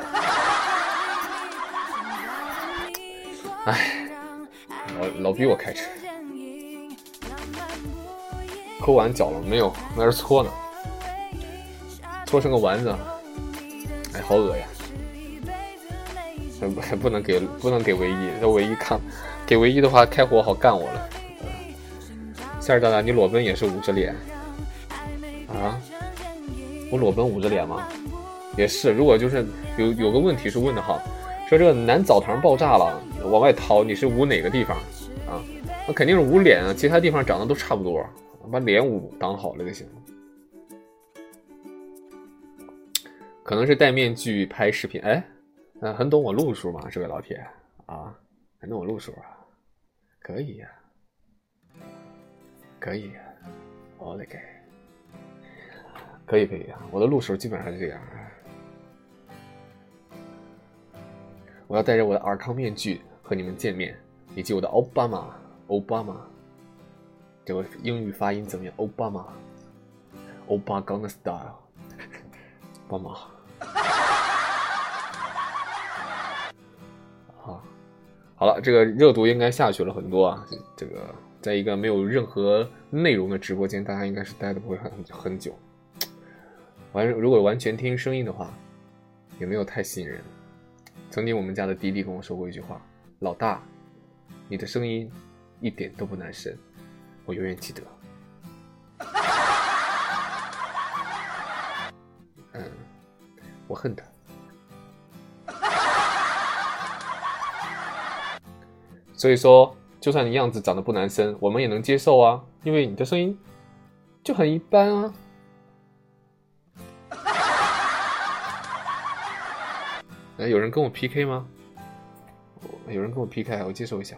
S1: 哎，老老逼我开车。抠完脚了没有？那是搓呢，搓成个丸子。哎，好恶呀！不不能给不能给唯一，这唯一看。给唯一的话，开火好干我了。夏日大大，你裸奔也是捂着脸啊？我裸奔捂着脸吗？也是。如果就是有有个问题是问的好，说这个男澡堂爆炸了，往外逃，你是捂哪个地方啊？那肯定是捂脸啊，其他地方长得都差不多，把脸捂挡好了就行了。可能是戴面具拍视频，哎，很懂我路数吗？这位老铁啊，很懂我路数啊。可以呀、可以呀、啊，我勒个，可以可以啊！我的路数基本上是这样。我要戴着我的尔康面具和你们见面，以及我的奥巴马，奥巴马，我英语发音怎么样？奥巴马，欧巴刚的 style，巴马。好了，这个热度应该下去了很多啊。这个在一个没有任何内容的直播间，大家应该是待的不会很很久。完，如果完全听声音的话，也没有太吸引人。曾经我们家的弟弟跟我说过一句话：“老大，你的声音一点都不男神。”我永远记得。嗯，我恨他。所以说，就算你样子长得不男生，我们也能接受啊，因为你的声音就很一般啊。哎，有人跟我 PK 吗？有人跟我 PK，我接受一下。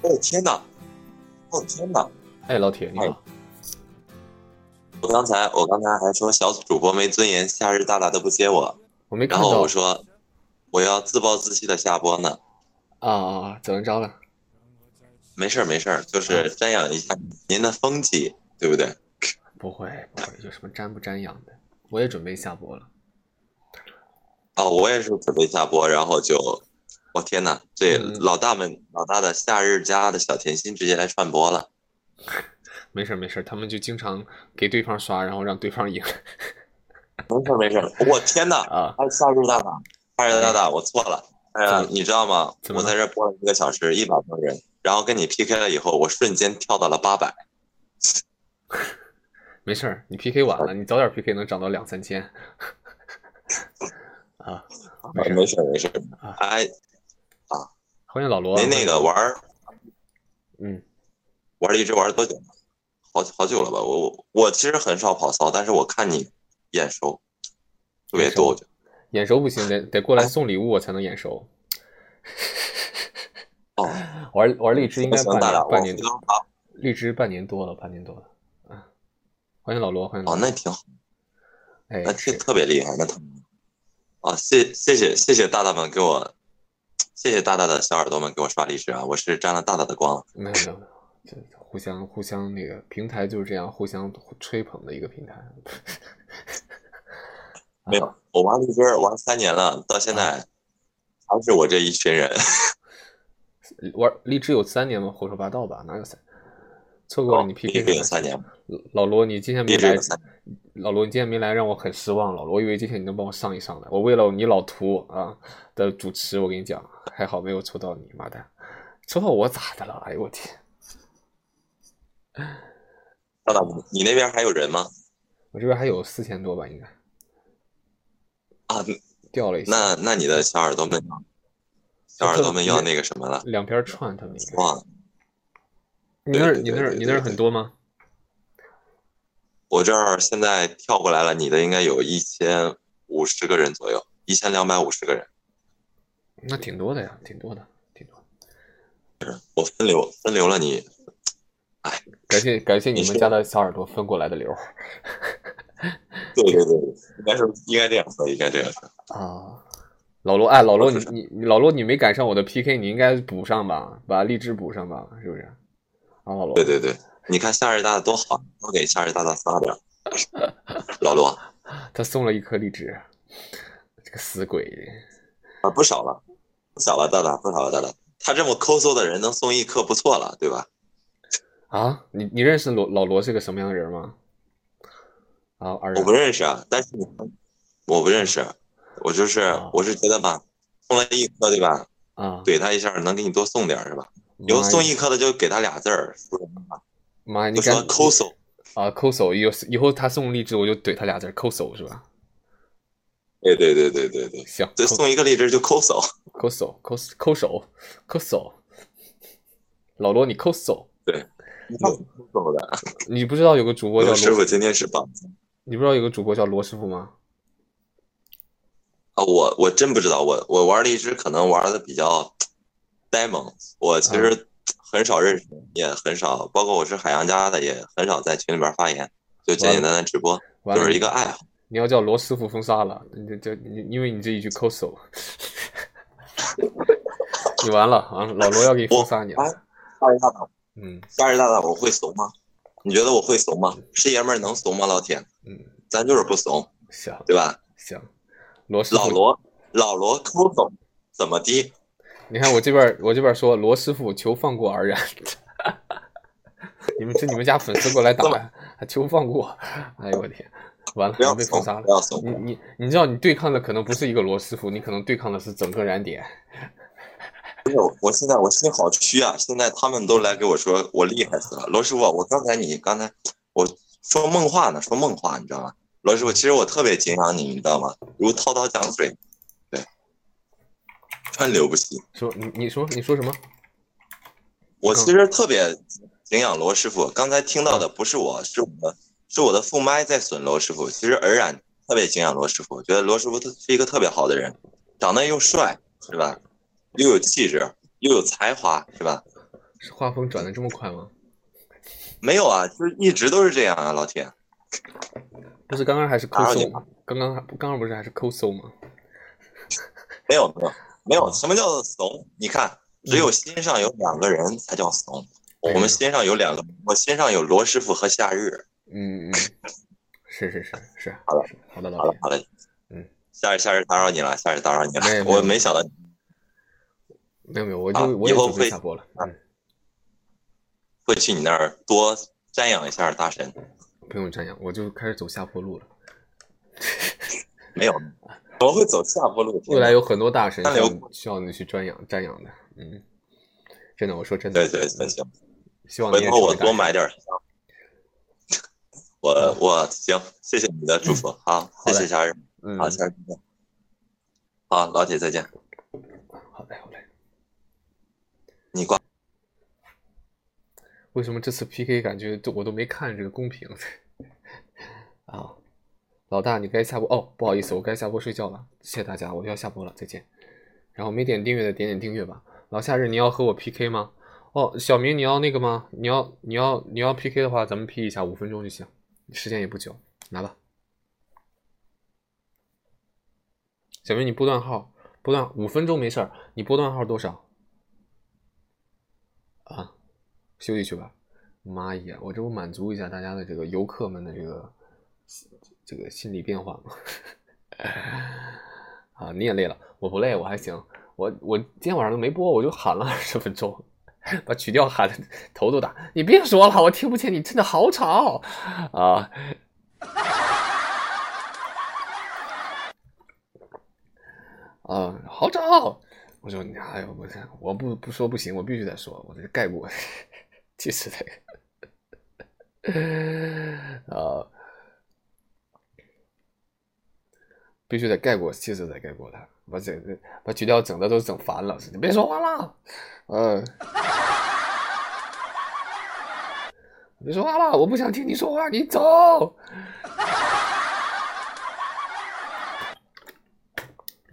S5: 哦天哪！哦天哪！
S1: 哎，老铁你好。
S5: 我刚才我刚才还说小主播没尊严，夏日大大都不接我。然
S1: 我没看到。
S5: 后我说我要自暴自弃的下播呢。
S1: 啊啊！怎么着了？
S5: 没事儿没事儿，就是瞻仰一下您的风气，对不对？
S1: 不会不会，有什么瞻不瞻仰的？我也准备下播了。
S5: 哦，我也是准备下播，然后就，我、天哪，对
S1: 嗯
S5: 老大们老大的夏日家的小甜心直接来串播了。
S1: 没事没事，他们就经常给对方刷，然后让对方赢。
S5: 没事儿没事儿，我天哪！
S1: 啊，
S5: 哎，夏日大大，夏日大大，我错了。哎呀，你知道吗？我在这播了一个小时，一百多人，然后跟你 PK 了以后，我瞬间跳到了八百。
S1: 没事儿，你 PK 晚了，你早点 PK 能涨到两三千。啊，没事
S5: 没事没事
S1: 啊。
S5: 哎，
S1: 欢迎老罗。
S5: 您那个玩儿
S1: 嗯，
S5: 玩荔枝玩多久了？好好久了吧？我我我其实很少跑骚，但是我看你眼熟特别多。
S1: 眼熟不行，得得过来送礼物我才能眼熟。
S5: 哦，
S1: 玩玩荔枝应该半半年
S5: 回头发
S1: 荔枝半年多了，半年多了。啊，欢迎老罗，欢迎老
S5: 哦，
S1: 罗。
S5: 那挺好，
S1: 哎，
S5: 特特别厉害，那他啊，谢谢谢谢谢大大们给我，谢谢大大的小耳朵们给我刷荔枝啊，我是沾了大大的光。
S1: 没有没有没有，这互相互相那个平台就是这样互相吹捧的一个平台。
S5: 没有，我玩荔枝玩三年了，到现在还是我这一群人。
S1: 玩荔枝有三年吗？胡说八道吧，哪有三？错过了你 PK
S5: 哦这有三年，
S1: 老罗，你今天没来。老罗，你今天没来，让我很失望。老罗，我以为今天你能帮我上一上的。我为了你老图啊的主持，我跟你讲，还好没有抽到你，妈蛋，抽到我咋的了？哎呦我天！
S5: 大大，你那边还有人吗？
S1: 我这边还有四千多吧，应该
S5: 啊，
S1: 掉了一下。
S5: 那那你的小耳朵们，小耳朵们要那个什么了？
S1: 两边串他们。
S5: 哇，
S1: 你那你那你那很多吗？
S5: 我这儿现在跳过来了，你的应该有一千五十个人左右，一千两百五十个人。
S1: 那挺多的呀，挺多的，挺多的。
S5: 我分流分流了你，哎
S1: 感谢感谢你们家的小耳朵分过来的流儿
S5: 对对 对，应该是应该这样说，应该这样说。
S1: 啊。老罗，哎，老罗，你你你老罗，你没赶上我的 PK，你应该补上吧，把荔枝补上吧，是不是？啊，老罗，
S5: 对对对，你看夏日大大多好，多给夏日大大发点儿。老罗
S1: 他送了一颗荔枝，这个死鬼。
S5: 啊，不少了，不少了，大大不少了，大大。他这么抠搜的人能送一颗不错了，对吧？
S1: 啊，你你认识罗老罗是个什么样的人吗？啊，
S5: 我不认识啊，但是你我不认识，我就是
S1: 啊
S5: 我是觉得吧，送了一颗对吧？
S1: 啊，
S5: 怼他一下能给你多送点是吧？以后送一颗的就给他俩字儿，说什么呢
S1: 妈呀，你
S5: 就说
S1: 敢
S5: 抠搜。
S1: 啊抠手，以后以后他送荔枝我就怼他俩字抠手是吧？
S5: 对对对对对对，
S1: 行，
S5: 对，送一个荔枝就抠搜。
S1: 抠手抠抠手抠手，老罗你抠手，
S5: 你看抠搜的，
S1: 你不知道有个主播叫罗，
S5: 我师傅今天是棒
S1: 你不知道有个主播叫罗师傅吗？
S5: 啊！我我真不知道，我我玩荔枝可能玩的比较呆萌，我其实很少认识，也很少，包括我是海洋家的，也很少在群里边发言，就简简单单直播，就是一个爱好。
S1: 你要叫罗师傅封杀了，你这这你因为你这一句抠手，你完了啊！老罗要给你封杀你了。
S5: 哎夏日大大，
S1: 嗯
S5: 夏日大大，我会怂吗？你觉得我会怂吗？是爷们儿能怂吗？老铁，
S1: 嗯，
S5: 咱就是不怂，
S1: 行
S5: 对吧？
S1: 行，罗师傅
S5: 老罗，老罗抠搜怎么的？
S1: 你看我这边儿，我这边儿说罗师傅求放过而然，你们这你们家粉丝过来打求放过，哎呦我天，完了
S5: 不要
S1: 被封杀，了。你你你知道你对抗的可能不是一个罗师傅，你可能对抗的是整个燃点。
S5: 没有，我现在我心好虚啊！现在他们都来给我说我厉害死了，罗师傅，我刚才你刚才我说梦话呢，说梦话，你知道吗？罗师傅，其实我特别敬仰你，你知道吗？如滔滔江水，对，川流不息。
S1: 说你你说你说什么？
S5: 我其实特别敬仰罗师傅，刚才听到的不是我，是我的，是我的副麦在损罗师傅。其实尔然特别敬仰罗师傅，我觉得罗师傅他是一个特别好的人，长得又帅，是吧？又有气质，又有才华，是吧？
S1: 是画风转的这么快吗？
S5: 没有啊，就是一直都是这样啊，老铁。
S1: 不是刚刚还是抠搜
S5: 打扰你了，
S1: 刚刚刚刚不是还是抠搜吗？
S5: 没有没有没有，什么叫做怂？你看，只有心上有两个人才叫怂。
S1: 嗯
S5: 我们心上有两个，我心上有罗师傅和夏日。
S1: 嗯嗯，是是是是，
S5: 好的
S1: 好的
S5: 好
S1: 老铁，
S5: 了好了，
S1: 嗯，
S5: 夏日夏日打扰你了，夏日打扰你了 我没想到
S1: 没有没有，我就
S5: 以后会
S1: 下播了，嗯，
S5: 会去你那儿多瞻仰一下大神。
S1: 不用瞻仰，我就开始走下坡路了。
S5: 没有，怎么会走下坡路？
S1: 未来有很多大神需要需要你去瞻仰瞻仰的，嗯，真的，我说真的，
S5: 对对对，行，
S1: 希望你也
S5: 回头我多买点香。我我行，谢谢你的祝福，好，谢谢家人，
S1: 嗯，
S5: 好，下次见。好，老铁再见，
S1: 好嘞，好嘞。
S5: 你挂。
S1: 为什么这次 PK 感觉都我都没看这个公屏 啊？老大，你该下播哦，不好意思，我该下播睡觉了，谢谢大家，我要下播了，再见。然后没点订阅的点点订阅吧。老夏日，你要和我 PK 吗？哦，小明，你要那个吗？你要你要你要 PK 的话，咱们 P 一下，五分钟就行，时间也不久，拿吧。小明，你拨段号拨段五分钟没事儿，你拨段号多少？啊，休息去吧。妈呀，我这不满足一下大家的这个游客们的这个这个心理变化吗？啊，你也累了，我不累，我还行。我我今天晚上都没播，我就喊了二十分钟，把曲调喊的头都大。你别说了，我听不见，你真的好吵啊！啊，好吵！我说，哎呦，我我不不说不行，我必须得说，我这盖过，气死他！啊，必须得盖过，气死得盖过他，把这把曲调整的都整烦了。你别说话了，嗯，别说话了，我不想听你说话，你走。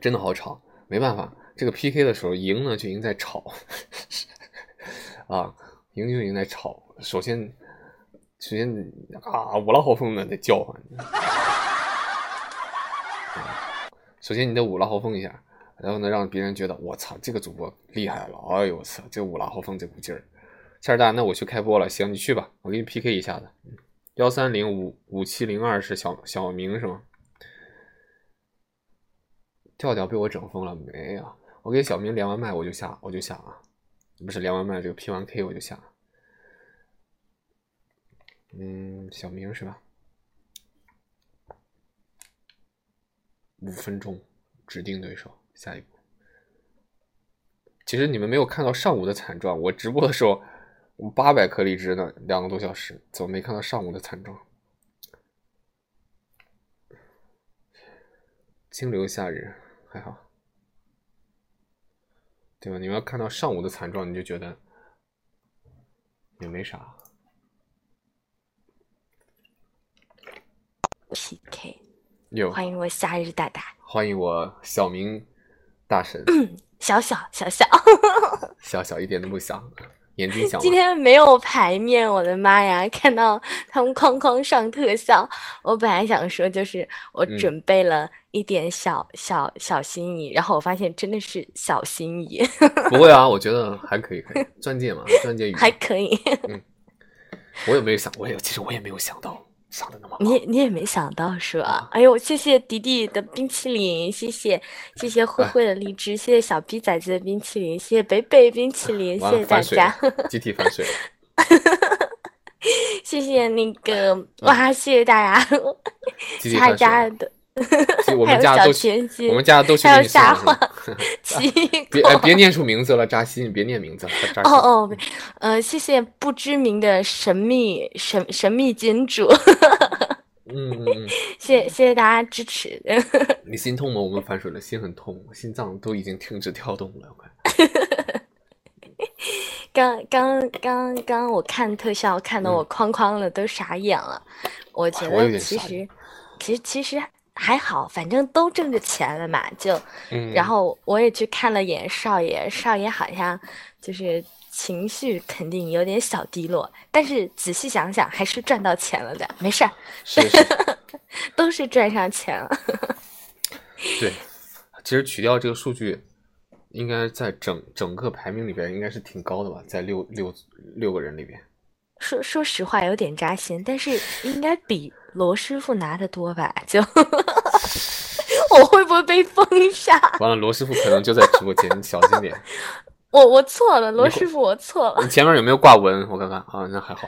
S1: 真的好吵，没办法，这个 PK 的时候赢呢就赢在吵，啊，赢就赢在吵。首先，首先啊，五老好风的得叫唤，首先你得五拉豪风一下，然后呢让别人觉得我操这个主播厉害了，哎呦我操这五拉豪风这股劲儿。夏儿大，那我去开播了，行你去吧，我给你 PK 一下子。幺三零五五七零二是小小明是吗？调调被我整疯了没有？我给小明连完麦我就下，我就下啊，不是连完麦这个 P 完 K 我就下。嗯，小明是吧？五分钟指定对手，下一步。其实你们没有看到上午的惨状，我直播的时候我八百颗荔枝呢，两个多小时，怎么没看到上午的惨状？清流夏日。还好，对吧？你们要看到上午的惨状，你就觉得也没啥。
S6: PK，
S1: 有
S6: 欢迎我夏日大大，
S1: 欢迎我小明大神，
S6: 小 小小小，
S1: 小小一点都不小，眼睛小
S6: 今天没有牌面，我的妈呀！看到他们哐哐上特效，我本来想说就是我
S1: 嗯。
S6: 准备了一点小、小小心意，然后我发现真的是小心意，
S1: 不会啊，我觉得还可以，可以。钻戒嘛，钻戒雨，
S6: 还可以。
S1: 我也没有想，我也其实我也没有想到上的那么
S6: 你你也没想到是吧
S1: 啊？
S6: 哎呦，谢谢迪迪的冰淇淋，谢谢谢谢慧
S1: 哎
S6: 慧的荔枝，谢谢小 B 崽子的冰淇淋，谢谢北北冰淇淋，谢谢大家，
S1: 集体反水。
S6: 谢谢那个哇，谢谢大家，大。家的，
S1: 我
S6: 还有小
S1: 们家都去，我们家都去
S6: 还有
S1: 给你送了
S6: 沙画
S1: 是 吗
S6: 奇
S1: 别哎别念出名字了，扎心，别念名字了。
S6: 哦哦，呃，谢谢不知名的神秘神神秘金主，
S1: 嗯嗯嗯，
S6: 谢谢谢谢大家支持。
S1: 你心痛吗？我们反水了，心很痛，心脏都已经停止跳动了，快。
S6: 刚刚刚刚我看特效看得
S1: 嗯
S6: 我哐哐的，都傻眼了。我觉得其实其实其实还好，反正都挣着钱了嘛，就
S1: 嗯，
S6: 然后我也去看了眼少爷，少爷好像就是情绪肯定有点小低落，但是仔细想想还是赚到钱了的，没事儿，
S1: 是是，
S6: 都是赚上钱了。
S1: 对，其实取掉这个数据，应该在整整个排名里边应该是挺高的吧，在六六六个人里边。
S6: 说说实话有点扎心，但是应该比罗师傅拿的多吧？就我会不会被封杀？
S1: 完了，罗师傅可能就在直播间，你 小心点。
S6: 我我错了，罗师傅我错了
S1: 你。前面有没有挂文？我看看啊，那还好。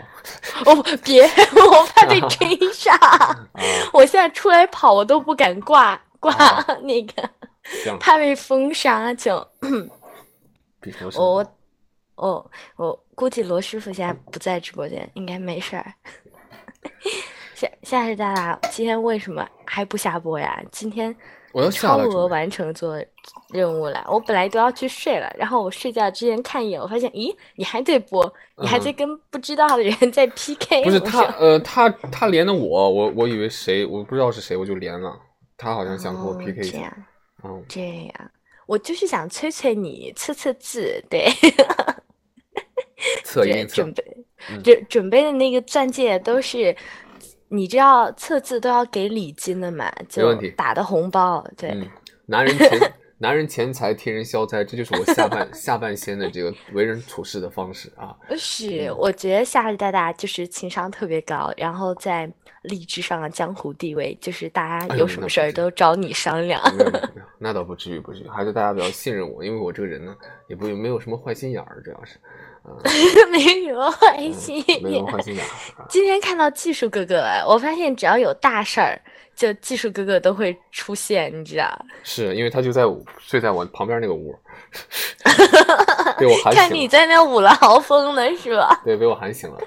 S6: 哦，别，我怕被追杀。
S1: 啊，
S6: 我现在出来跑，我都不敢挂挂
S1: 啊
S6: 那个，怕被封杀。就 我我我估计罗师傅现在不在直播间，应该没事儿。夏夏日大大，今天为什么还不下播呀？今天
S1: 我
S6: 额完成做任务了，我本来都要去睡了，然后我睡觉之前看一眼，我发现，咦，你还在播，你还在
S1: 嗯
S6: 跟不知道的人 在 PK，
S1: 不是他呃他他连的我，我我以为谁，我不知道是谁，我就连了。他好像想和我
S6: 哦
S1: PK 一下，
S6: 这样
S1: 嗯，
S6: 这样，我就是想催催你，测测字，对。
S1: 测一
S6: 准准。备
S1: 嗯
S6: 准准备的那个钻戒都是，你这要测字都要给礼金的嘛，就打的红包，对，
S1: 嗯，男人钱男人钱财替人消灾，这就是我下半 下半仙的这个为人处事的方式啊。
S6: 是，我觉得夏日大大就是情商特别高，然后在励志上的江湖地位，就是大家有什么事儿都找你商量。
S1: 没有没有没有，那倒不至于不至于，还是大家比较信任我，因为我这个人呢，也不没有什么坏心眼儿，主要是，啊、
S6: 没有坏心
S1: 嗯没有
S6: 眼。
S1: 坏心眼
S6: 今天看到技术哥哥了，我发现只要有大事儿，就技术哥哥都会出现，你知道？
S1: 是因为他就在我睡在我旁边那个屋，被我喊
S6: 看你，在那捂了豪风的，是吧？
S1: 对，被我喊醒了。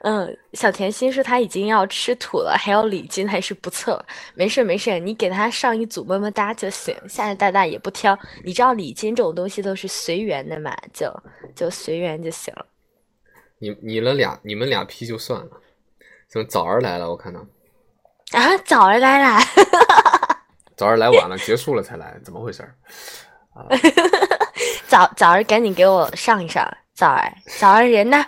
S6: 嗯，小甜心说他已经要吃土了，还要礼金，还是不错。没事没事，你给他上一组么么哒就行。夏日大大也不挑，你知道礼金这种东西都是随缘的嘛，就就随缘就行了。
S1: 你你了俩，你们俩批就算了，怎么早儿来了？我看到
S6: 啊，早儿来了，
S1: 早儿来晚了，结束了才来，怎么回事儿？
S6: 早早儿赶紧给我上一上。早儿早儿人呢？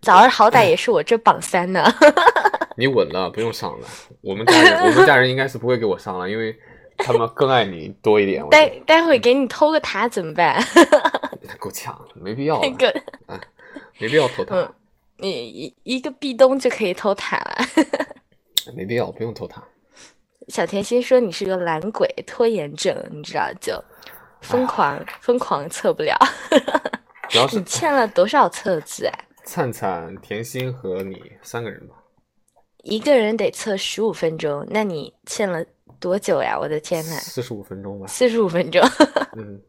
S6: 早儿好歹也是我这榜三呢。
S1: 你稳了，不用上了。我们家人，我们家人应该是不会给我上了，因为他们更爱你多一点。
S6: 待待会给你偷个塔怎么办？
S1: 够呛，没必要
S6: 个，
S1: 没必要偷塔，
S6: 嗯你一一个壁咚就可以偷塔了。
S1: 没必要，不用偷塔。
S6: 小甜心说你是个懒鬼、拖延症，你知道就疯狂、疯狂测不了。
S1: 主要是
S6: 你欠了多少册子啊？
S1: 灿灿、甜心和你三个人吧。
S6: 一个人得测十五分钟，那你欠了多久呀？我的天呐，
S1: 四十五分钟吧。
S6: 四十五分钟。
S1: 嗯，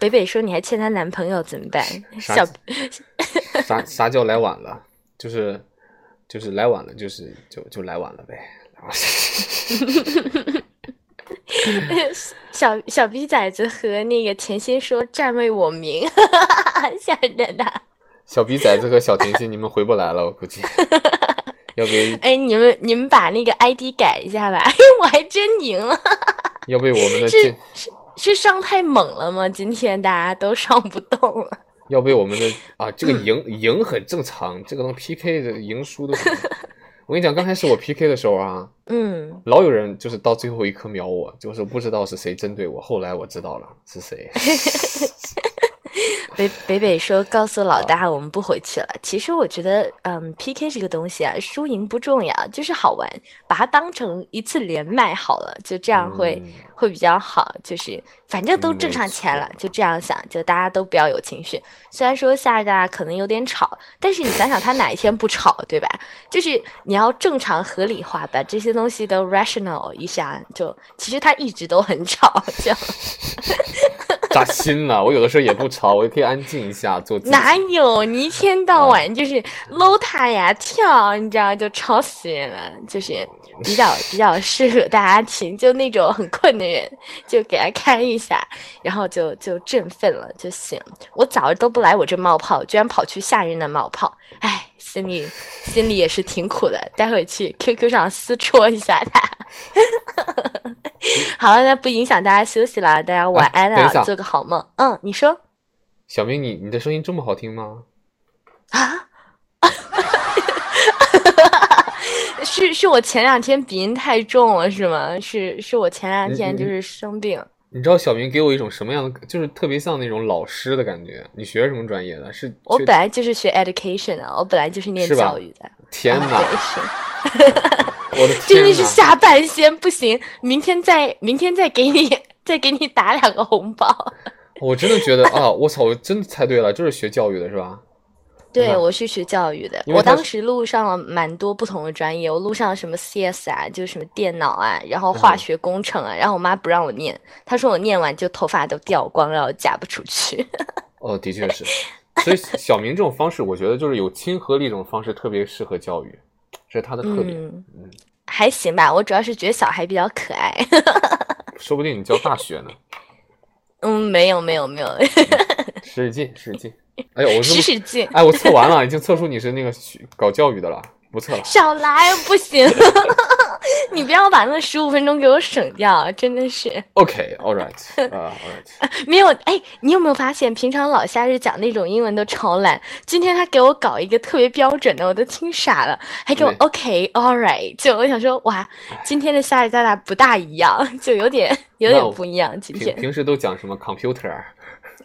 S6: 北北说你还欠她男朋友怎么办？
S1: 啥啥叫来晚了？就是就是来晚了，就是就就来晚了呗。
S6: 小小逼崽子和那个甜心说占为我名，吓人的。
S1: 小逼崽子和小甜心，你们回不来了，我估计。要被
S6: 哎，你们你们把那个 ID 改一下吧。哎，我还真赢了。
S1: 要被我们的
S6: 是是上太猛了吗？今天大家都上不动了。
S1: 要被我们的 啊，这个赢赢很正常，这个能 PK 的赢输都。我跟你讲，刚开始我 PK 的时候啊，
S6: 嗯，
S1: 老有人就是到最后一刻秒我，就是不知道是谁针对我。后来我知道了是谁。
S6: 北北北说告诉老大我们不回去了。其实我觉得，嗯，PK 这个东西啊，输赢不重要，就是好玩，把它当成一次连麦好了，就这样会、
S1: 嗯
S6: 会比较好。就是反正都挣上钱了，就这样想，就大家都不要有情绪。虽然说夏日大家可能有点吵，但是你想想他哪一天不吵，对吧？就是你要正常合理化，把这些东西都 rational 一下，就其实他一直都很吵，这样。
S1: 扎心了，我有的时候也不吵，我也可以安静一下做自己。
S6: 哪有？你一天到晚就是搂他呀跳，你知道就吵死人了。就是比较比较适合大家听，就那种很困的人，就给他开一下，然后就就振奋了就行。我早上都不来我这冒泡，居然跑去吓人的冒泡，唉，心里心里也是挺苦的。待会去 QQ 上私戳一下他。好了，那不影响大家休息了，大家晚安啊，
S1: 哎等一下
S6: 做个好梦。嗯，你说。
S1: 小明，你你的声音这么好听吗？
S6: 啊，是是我前两天鼻音太重了是吗？是是我前两天就是生病，
S1: 你知道小明给我一种什么样的，就是特别像那种老师的感觉。你学什么专业的？是是
S6: 我本来就是学 education 的，我本来就是念教育的。
S1: 天哪！
S6: 对，是
S1: 我的
S6: 真的！是下半仙不行，明天再明天再给你再给你打两个红包。
S1: 我真的觉得啊，我操，我真的猜对了，就是学教育的是吧？
S6: 对，
S1: 嗯
S6: 我是学教育的，我当时录上了蛮多不同的专业，我录上了什么 CS 啊，就是什么电脑啊，然后化
S1: 嗯
S6: 学工程啊，然后我妈不让我念，她说我念完就头发都掉光，然后嫁不出去。
S1: 哦，的确是。所以小明这种方式，我觉得就是有亲和力这种方式特别适合教育，这是他的特点。
S6: 嗯
S1: 嗯，
S6: 还行吧，我主要是觉得小孩比较可爱。
S1: 说不定你教大学呢。
S6: 嗯，没有没有没有，
S1: 使 使劲，使使劲。哎呦，我
S6: 使使劲。
S1: 哎，我测完了，已经测出你是那个学搞教育的了，不测了。
S6: 少来，不行！你不要把那十五分钟给我省掉，真的是
S1: OK，all right，啊、uh,，all right。
S6: 没有。哎，你有没有发现，平常老夏日讲那种英文都超烂，今天他给我搞一个特别标准的，我都听傻了，还给我 OK，all right。就我想说，哇，今天的夏日大大不大一样，就有点有点不一样。今天
S1: 平平时都讲什么 computer 啊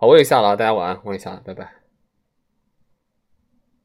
S1: 好，我也下了啊，大家晚安，我也下了，拜拜。